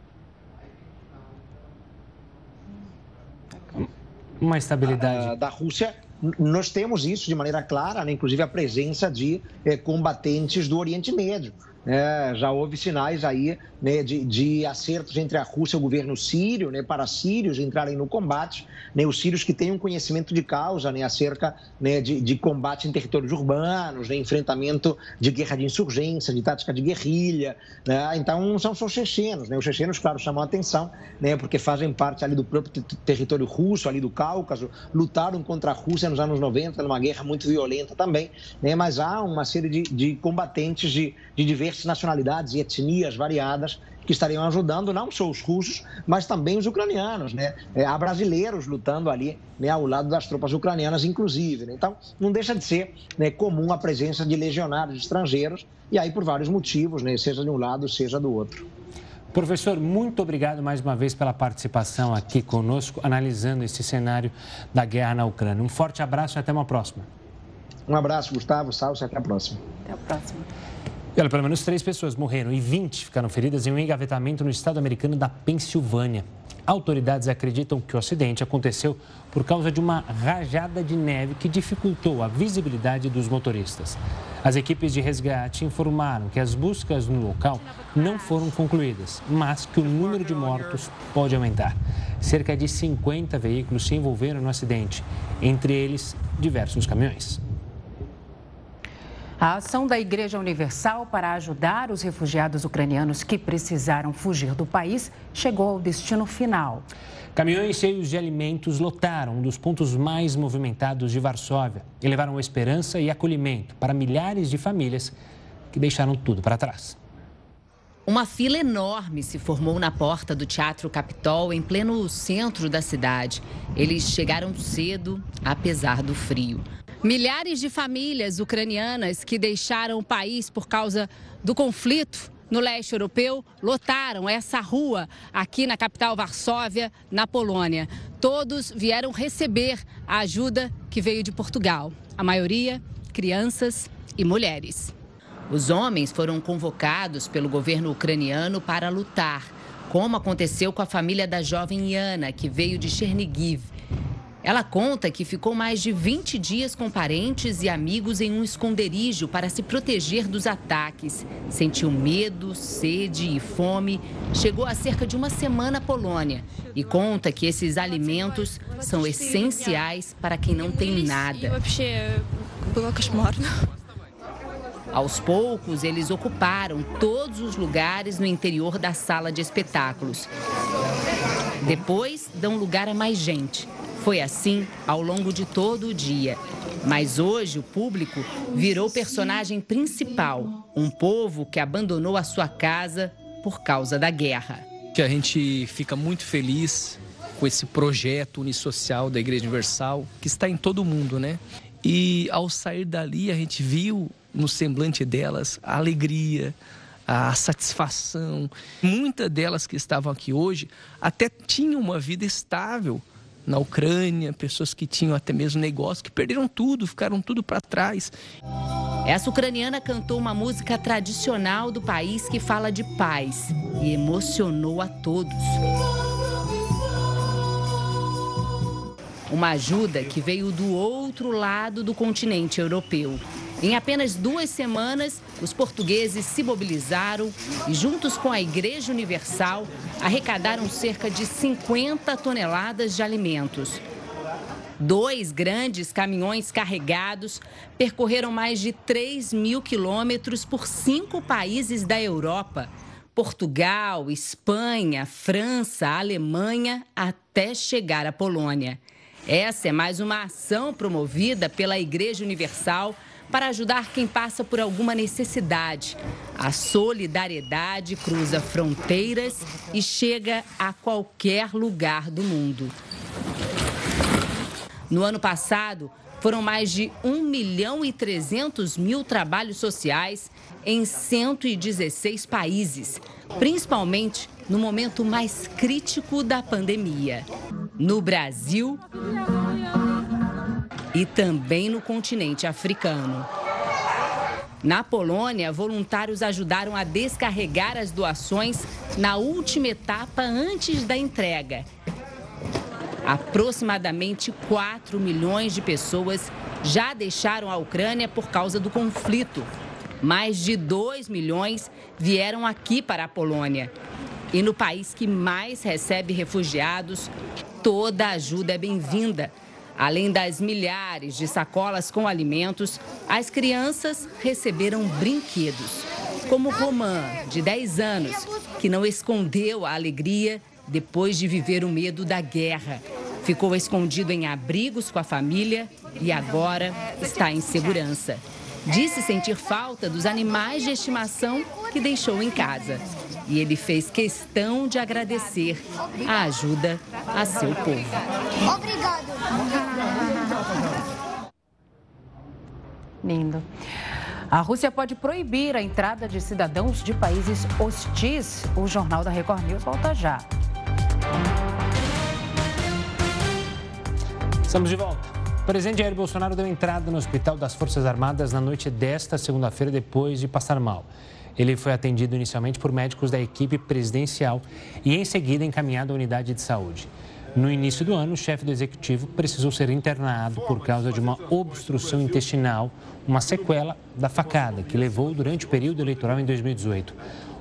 uma estabilidade da Rússia nós temos isso de maneira clara, né? inclusive a presença de eh, combatentes do Oriente Médio. É, já houve sinais aí né, de, de, acertos entre a Rússia e o governo sírio, né, para sírios entrarem no combate, né, os sírios que têm um conhecimento de causa né, acerca né, de, de, combate em territórios urbanos, né, enfrentamento de guerra de insurgência, de tática de guerrilha. Né, então, são só chechenos. Né, os chechenos, claro, chamam a atenção, né, porque fazem parte ali do próprio território russo, ali do Cáucaso, lutaram contra a Rússia nos anos 90, numa guerra muito violenta também, né, mas há uma série de, de combatentes de, de diversas nacionalidades e etnias variadas que estariam ajudando não só os russos, mas também os ucranianos. Né? É, há brasileiros lutando ali né, ao lado das tropas ucranianas, inclusive. Né? Então, não deixa de ser né, comum a presença de legionários estrangeiros, e aí por vários motivos, né, seja de um lado, seja do outro. Professor, muito obrigado mais uma vez pela participação aqui conosco, analisando esse cenário da guerra na Ucrânia. Um forte abraço e até uma próxima. Um abraço, Gustavo, Salso, até a próxima. Até a próxima. E olha, pelo menos três pessoas morreram e 20 ficaram feridas em um engavetamento no estado americano da Pensilvânia. Autoridades acreditam que o acidente aconteceu por causa de uma rajada de neve que dificultou a visibilidade dos motoristas. As equipes de resgate informaram que as buscas no local não foram concluídas, mas que o número de mortos pode aumentar. Cerca de 50 veículos se envolveram no acidente, entre eles diversos caminhões. A ação da Igreja Universal para ajudar os refugiados ucranianos que precisaram fugir do país chegou ao destino final. Caminhões cheios de alimentos lotaram um dos pontos mais movimentados de Varsóvia e levaram esperança e acolhimento para milhares de famílias que deixaram tudo para trás. Uma fila enorme se formou na porta do Teatro Capitol, em pleno centro da cidade. Eles chegaram cedo, apesar do frio. Milhares de famílias ucranianas que deixaram o país por causa do conflito no leste europeu lotaram essa rua aqui na capital Varsóvia, na Polônia. Todos vieram receber a ajuda que veio de Portugal. A maioria, crianças e mulheres. Os homens foram convocados pelo governo ucraniano para lutar, como aconteceu com a família da jovem Yana, que veio de Chernigiv. Ela conta que ficou mais de 20 dias com parentes e amigos em um esconderijo para se proteger dos ataques. Sentiu medo, sede e fome. Chegou há cerca de uma semana à Polônia e conta que esses alimentos são essenciais para quem não tem nada. Aos poucos, eles ocuparam todos os lugares no interior da sala de espetáculos. Depois, dão lugar a mais gente. Foi assim ao longo de todo o dia. Mas hoje o público virou personagem principal, um povo que abandonou a sua casa por causa da guerra. A gente fica muito feliz com esse projeto unissocial da Igreja Universal, que está em todo o mundo, né? E ao sair dali, a gente viu no semblante delas a alegria, a satisfação. Muitas delas que estavam aqui hoje até tinham uma vida estável na Ucrânia, pessoas que tinham até mesmo negócio, que perderam tudo, ficaram tudo para trás. Essa ucraniana cantou uma música tradicional do país que fala de paz e emocionou a todos. Uma ajuda que veio do outro lado do continente europeu. Em apenas duas semanas, os portugueses se mobilizaram e, juntos com a Igreja Universal, arrecadaram cerca de 50 toneladas de alimentos. Dois grandes caminhões carregados percorreram mais de 3 mil quilômetros por cinco países da Europa. Portugal, Espanha, França, Alemanha, até chegar à Polônia. Essa é mais uma ação promovida pela Igreja Universal para ajudar quem passa por alguma necessidade. A solidariedade cruza fronteiras e chega a qualquer lugar do mundo. No ano passado, foram mais de 1 milhão e 300 mil trabalhos sociais em 116 países, principalmente no momento mais crítico da pandemia. No Brasil e também no continente africano. Na Polônia, voluntários ajudaram a descarregar as doações na última etapa antes da entrega Aproximadamente 4 milhões de pessoas já deixaram a Ucrânia por causa do conflito. Mais de 2 milhões vieram aqui para a Polônia. E no país que mais recebe refugiados, toda ajuda é bem-vinda. Além das milhares de sacolas com alimentos, as crianças receberam brinquedos. Como Romã, de 10 anos, que não escondeu a alegria depois de viver o medo da guerra. Ficou escondido em abrigos com a família e agora está em segurança. Disse sentir falta dos animais de estimação que deixou em casa. E ele fez questão de agradecer a ajuda a seu povo. Obrigado. Lindo. A Rússia pode proibir a entrada de cidadãos de países hostis. O Jornal da Record News volta já. Estamos de volta. O presidente Jair Bolsonaro deu entrada no Hospital das Forças Armadas na noite desta segunda-feira, depois de passar mal. Ele foi atendido inicialmente por médicos da equipe presidencial e, em seguida, encaminhado à unidade de saúde. No início do ano, o chefe do executivo precisou ser internado por causa de uma obstrução intestinal, uma sequela da facada que levou durante o período eleitoral em 2018.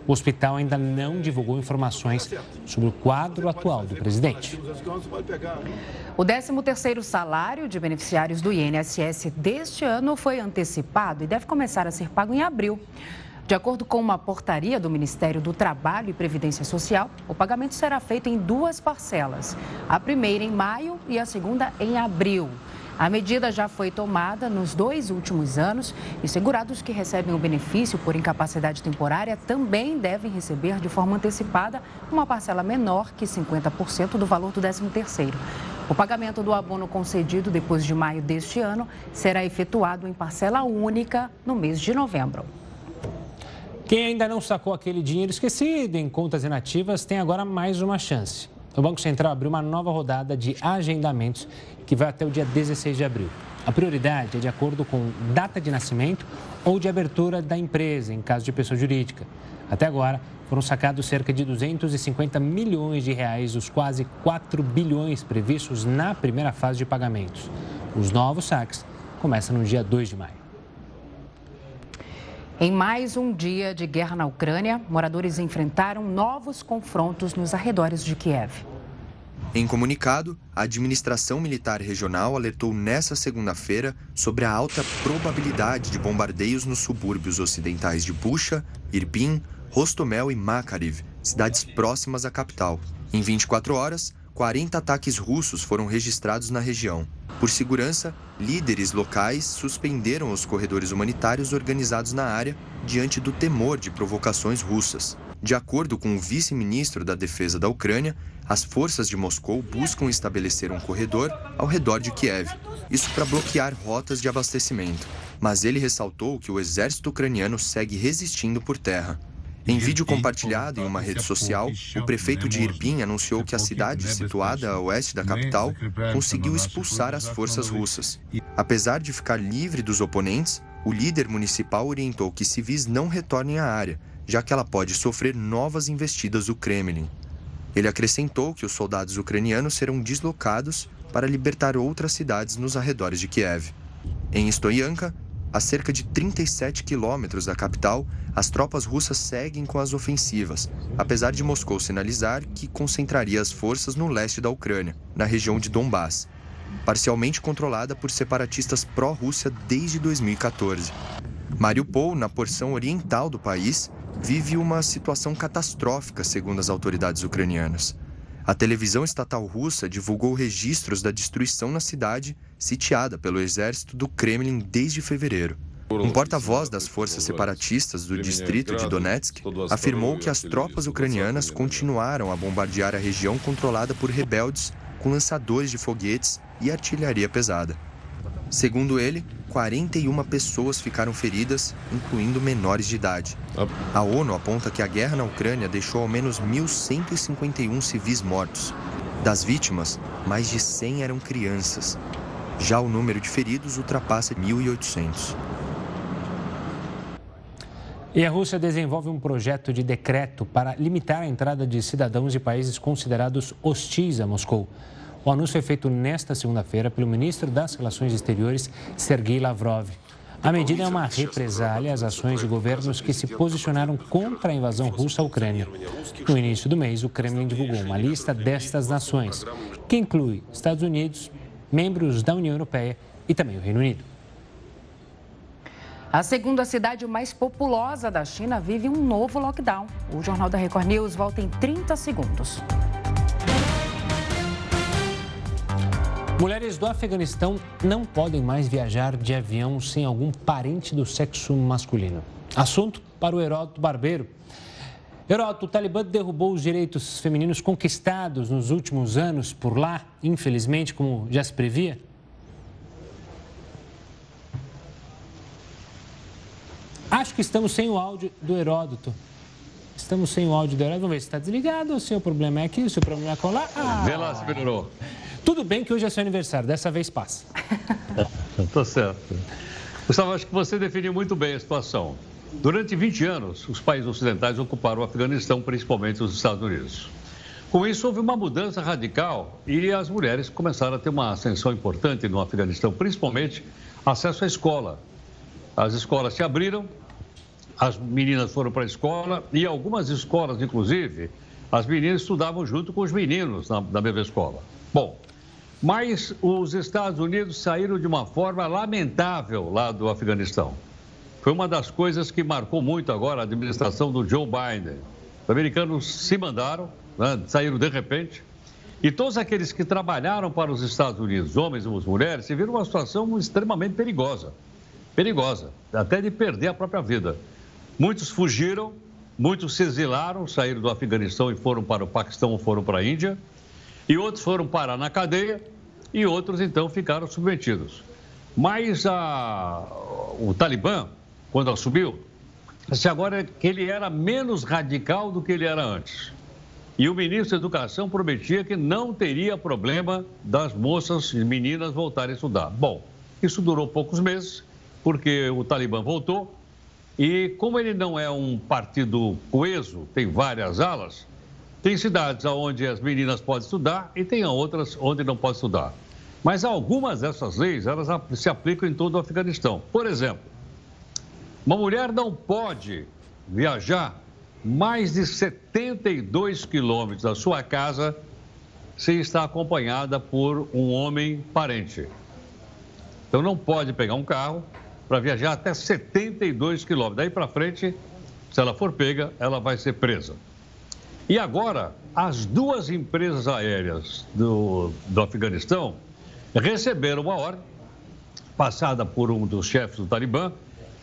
O hospital ainda não divulgou informações sobre o quadro atual do presidente. O 13º salário de beneficiários do INSS deste ano foi antecipado e deve começar a ser pago em abril. De acordo com uma portaria do Ministério do Trabalho e Previdência Social, o pagamento será feito em duas parcelas, a primeira em maio e a segunda em abril. A medida já foi tomada nos dois últimos anos e segurados que recebem o benefício por incapacidade temporária também devem receber de forma antecipada uma parcela menor que 50% do valor do 13º. O pagamento do abono concedido depois de maio deste ano será efetuado em parcela única no mês de novembro. Quem ainda não sacou aquele dinheiro esquecido em contas inativas tem agora mais uma chance. O Banco Central abriu uma nova rodada de agendamentos que vai até o dia 16 de abril. A prioridade é de acordo com data de nascimento ou de abertura da empresa, em caso de pessoa jurídica. Até agora, foram sacados cerca de 250 milhões de reais dos quase 4 bilhões previstos na primeira fase de pagamentos. Os novos saques começam no dia 2 de maio. Em mais um dia de guerra na Ucrânia, moradores enfrentaram novos confrontos nos arredores de Kiev. Em comunicado, a administração militar regional alertou nesta segunda-feira sobre a alta probabilidade de bombardeios nos subúrbios ocidentais de Bucha, Irpin, Rostomel e Makariv, cidades próximas à capital. Em 24 horas, 40 ataques russos foram registrados na região. Por segurança, líderes locais suspenderam os corredores humanitários organizados na área diante do temor de provocações russas. De acordo com o vice-ministro da Defesa da Ucrânia, as forças de Moscou buscam estabelecer um corredor ao redor de Kiev, isso para bloquear rotas de abastecimento. Mas ele ressaltou que o exército ucraniano segue resistindo por terra. Em vídeo compartilhado em uma rede social, o prefeito de Irpin anunciou que a cidade, situada a oeste da capital, conseguiu expulsar as forças russas. Apesar de ficar livre dos oponentes, o líder municipal orientou que civis não retornem à área já que ela pode sofrer novas investidas do Kremlin. Ele acrescentou que os soldados ucranianos serão deslocados para libertar outras cidades nos arredores de Kiev. Em Stoyanka, a cerca de 37 quilômetros da capital, as tropas russas seguem com as ofensivas, apesar de Moscou sinalizar que concentraria as forças no leste da Ucrânia, na região de Donbass. parcialmente controlada por separatistas pró-Rússia desde 2014. Mariupol, na porção oriental do país, vive uma situação catastrófica, segundo as autoridades ucranianas. A televisão estatal russa divulgou registros da destruição na cidade, sitiada pelo exército do Kremlin desde fevereiro. Um porta-voz das forças separatistas do distrito de Donetsk afirmou que as tropas ucranianas continuaram a bombardear a região controlada por rebeldes com lançadores de foguetes e artilharia pesada. Segundo ele, 41 pessoas ficaram feridas, incluindo menores de idade. A ONU aponta que a guerra na Ucrânia deixou ao menos 1.151 civis mortos. Das vítimas, mais de 100 eram crianças. Já o número de feridos ultrapassa 1.800. E a Rússia desenvolve um projeto de decreto para limitar a entrada de cidadãos de países considerados hostis a Moscou. O anúncio foi feito nesta segunda-feira pelo ministro das Relações Exteriores, Sergei Lavrov. A medida é uma represália às ações de governos que se posicionaram contra a invasão russa à Ucrânia. No início do mês, o Kremlin divulgou uma lista destas nações, que inclui Estados Unidos, membros da União Europeia e também o Reino Unido. A segunda cidade mais populosa da China vive um novo lockdown. O Jornal da Record News volta em 30 segundos. Mulheres do Afeganistão não podem mais viajar de avião sem algum parente do sexo masculino. Assunto para o Heródoto Barbeiro. Heródoto, o Talibã derrubou os direitos femininos conquistados nos últimos anos por lá, infelizmente, como já se previa? Acho que estamos sem o áudio do Heródoto. Estamos sem o áudio do. Vamos ver se está desligado. O seu problema é aqui, o seu problema é colar. Ah. Vê lá se melhorou. Tudo bem que hoje é seu aniversário, dessa vez passa. Tá certo. Gustavo, acho que você definiu muito bem a situação. Durante 20 anos, os países ocidentais ocuparam o Afeganistão, principalmente os Estados Unidos. Com isso, houve uma mudança radical e as mulheres começaram a ter uma ascensão importante no Afeganistão, principalmente acesso à escola. As escolas se abriram, as meninas foram para a escola e algumas escolas, inclusive, as meninas estudavam junto com os meninos na, na mesma escola. Bom, mas os Estados Unidos saíram de uma forma lamentável lá do Afeganistão. Foi uma das coisas que marcou muito agora a administração do Joe Biden. Os americanos se mandaram, né, saíram de repente, e todos aqueles que trabalharam para os Estados Unidos, homens e mulheres, se viram uma situação extremamente perigosa. Perigosa, até de perder a própria vida. Muitos fugiram, muitos se exilaram, saíram do Afeganistão e foram para o Paquistão ou foram para a Índia. E outros foram parar na cadeia e outros então ficaram submetidos. Mas a, o Talibã, quando assumiu, disse agora que ele era menos radical do que ele era antes. E o ministro da Educação prometia que não teria problema das moças e meninas voltarem a estudar. Bom, isso durou poucos meses, porque o Talibã voltou e como ele não é um partido coeso, tem várias alas, tem cidades onde as meninas podem estudar e tem outras onde não podem estudar. Mas algumas dessas leis, elas se aplicam em todo o Afeganistão. Por exemplo, uma mulher não pode viajar mais de 72 quilômetros da sua casa sem estar acompanhada por um homem parente. Então não pode pegar um carro, para viajar até 72 quilômetros. Daí para frente, se ela for pega, ela vai ser presa. E agora, as duas empresas aéreas do, do Afeganistão receberam uma ordem, passada por um dos chefes do Talibã,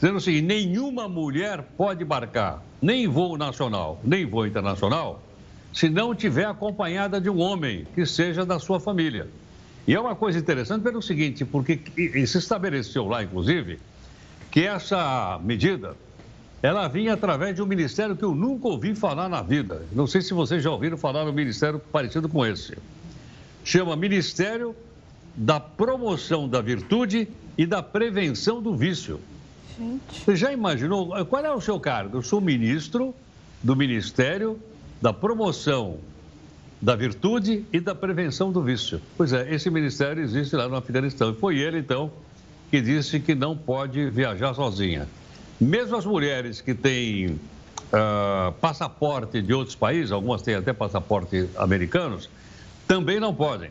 dizendo seguinte: nenhuma mulher pode embarcar, nem voo nacional, nem voo internacional, se não tiver acompanhada de um homem que seja da sua família. E é uma coisa interessante pelo seguinte, porque se estabeleceu lá, inclusive, que essa medida ela vinha através de um ministério que eu nunca ouvi falar na vida. Não sei se vocês já ouviram falar no ministério parecido com esse. Chama Ministério da Promoção da Virtude e da Prevenção do Vício. Gente. Você já imaginou? Qual é o seu cargo? Eu sou ministro do Ministério da Promoção da Virtude e da Prevenção do Vício. Pois é, esse ministério existe lá no Afeganistão. E foi ele, então, que disse que não pode viajar sozinha. Mesmo as mulheres que têm uh, passaporte de outros países, algumas têm até passaporte americanos, também não podem.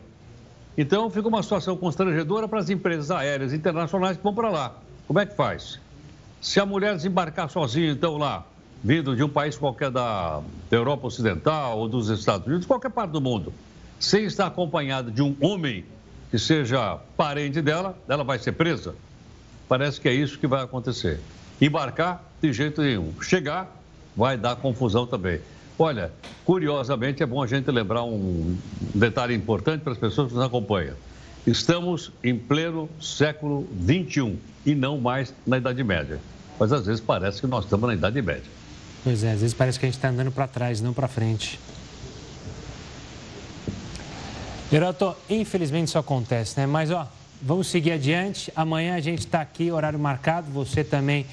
Então fica uma situação constrangedora para as empresas aéreas internacionais que vão para lá. Como é que faz? Se a mulher desembarcar sozinha, então lá, vindo de um país qualquer da Europa Ocidental ou dos Estados Unidos, qualquer parte do mundo, sem estar acompanhada de um homem que seja parente dela, ela vai ser presa? Parece que é isso que vai acontecer. Embarcar, de jeito nenhum. Chegar, vai dar confusão também. Olha, curiosamente, é bom a gente lembrar um detalhe importante para as pessoas que nos acompanham. Estamos em pleno século XXI e não mais na Idade Média. Mas às vezes parece que nós estamos na Idade Média. Pois é, às vezes parece que a gente está andando para trás, não para frente. Heroto, infelizmente isso acontece, né? Mas, ó, vamos seguir adiante. Amanhã a gente está aqui, horário marcado, você também,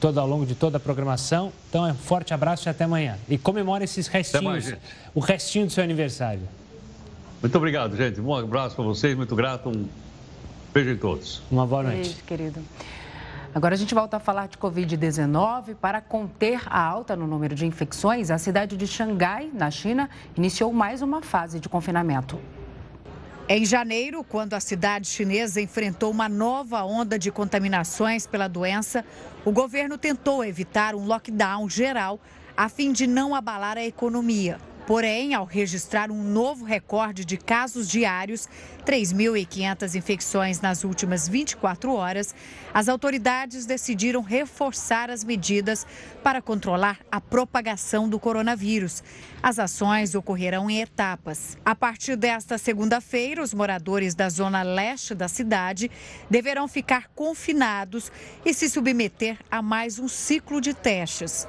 todo ao longo de toda a programação. Então, é um forte abraço e até amanhã. E comemore esses restinhos, mais, o restinho do seu aniversário. Muito obrigado, gente. Um abraço para vocês, muito grato. Um beijo em todos. Uma boa noite. Beijo, querido. Agora a gente volta a falar de Covid-19. Para conter a alta no número de infecções, a cidade de Xangai, na China, iniciou mais uma fase de confinamento. Em janeiro, quando a cidade chinesa enfrentou uma nova onda de contaminações pela doença, o governo tentou evitar um lockdown geral a fim de não abalar a economia. Porém, ao registrar um novo recorde de casos diários, 3.500 infecções nas últimas 24 horas, as autoridades decidiram reforçar as medidas para controlar a propagação do coronavírus. As ações ocorrerão em etapas. A partir desta segunda-feira, os moradores da zona leste da cidade deverão ficar confinados e se submeter a mais um ciclo de testes.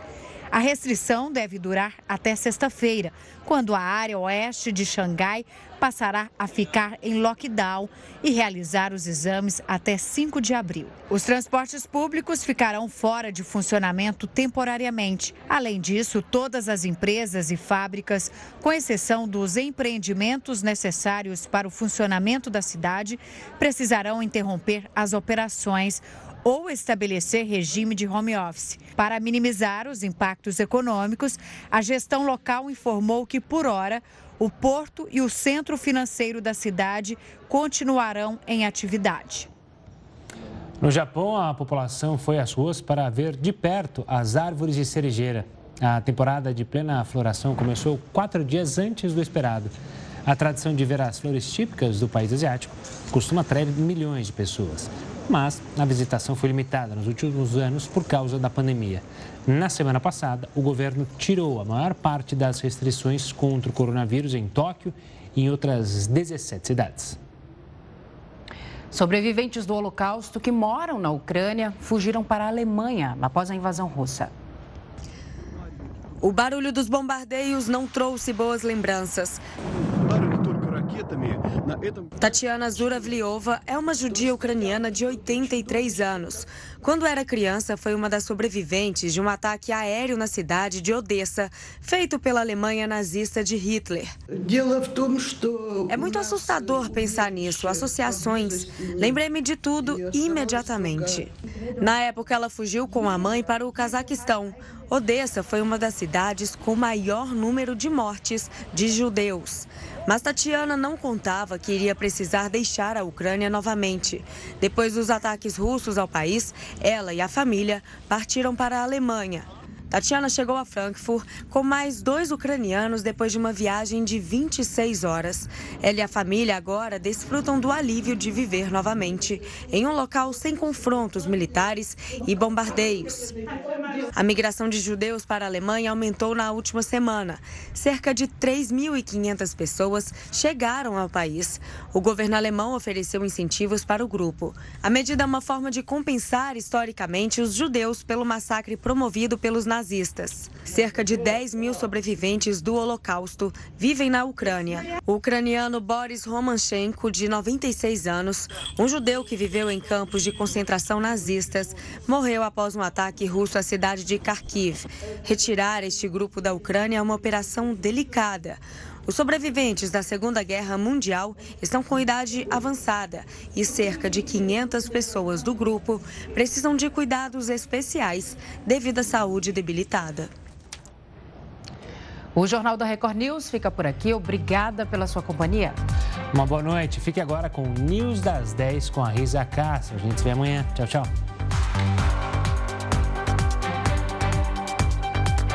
A restrição deve durar até sexta-feira, quando a área oeste de Xangai passará a ficar em lockdown e realizar os exames até 5 de abril. Os transportes públicos ficarão fora de funcionamento temporariamente. Além disso, todas as empresas e fábricas, com exceção dos empreendimentos necessários para o funcionamento da cidade, precisarão interromper as operações ou estabelecer regime de home office. Para minimizar os impactos econômicos, a gestão local informou que, por hora, o porto e o centro financeiro da cidade continuarão em atividade. No Japão, a população foi às ruas para ver de perto as árvores de cerejeira. A temporada de plena floração começou quatro dias antes do esperado. A tradição de ver as flores típicas do país asiático costuma atrair milhões de pessoas mas a visitação foi limitada nos últimos anos por causa da pandemia. Na semana passada, o governo tirou a maior parte das restrições contra o coronavírus em Tóquio e em outras 17 cidades. Sobreviventes do Holocausto que moram na Ucrânia fugiram para a Alemanha após a invasão russa. O barulho dos bombardeios não trouxe boas lembranças. Tatiana Zuravliova é uma judia ucraniana de 83 anos. Quando era criança, foi uma das sobreviventes de um ataque aéreo na cidade de Odessa, feito pela Alemanha nazista de Hitler. É muito assustador pensar nisso, associações. Lembrei-me de tudo imediatamente. Na época, ela fugiu com a mãe para o Cazaquistão. Odessa foi uma das cidades com maior número de mortes de judeus. Mas Tatiana não contava que iria precisar deixar a Ucrânia novamente. Depois dos ataques russos ao país, ela e a família partiram para a Alemanha. Tatiana chegou a Frankfurt com mais dois ucranianos depois de uma viagem de 26 horas. Ela e a família agora desfrutam do alívio de viver novamente em um local sem confrontos militares e bombardeios. A migração de judeus para a Alemanha aumentou na última semana. Cerca de 3.500 pessoas chegaram ao país. O governo alemão ofereceu incentivos para o grupo. A medida é uma forma de compensar historicamente os judeus pelo massacre promovido pelos nazistas. Cerca de 10 mil sobreviventes do Holocausto vivem na Ucrânia. O ucraniano Boris Romanchenko, de 96 anos, um judeu que viveu em campos de concentração nazistas, morreu após um ataque russo à cidade de Kharkiv. Retirar este grupo da Ucrânia é uma operação delicada. Os sobreviventes da Segunda Guerra Mundial estão com idade avançada e cerca de 500 pessoas do grupo precisam de cuidados especiais devido à saúde debilitada. O Jornal da Record News fica por aqui. Obrigada pela sua companhia. Uma boa noite. Fique agora com o News das 10 com a Risa Castro. A gente se vê amanhã. Tchau, tchau.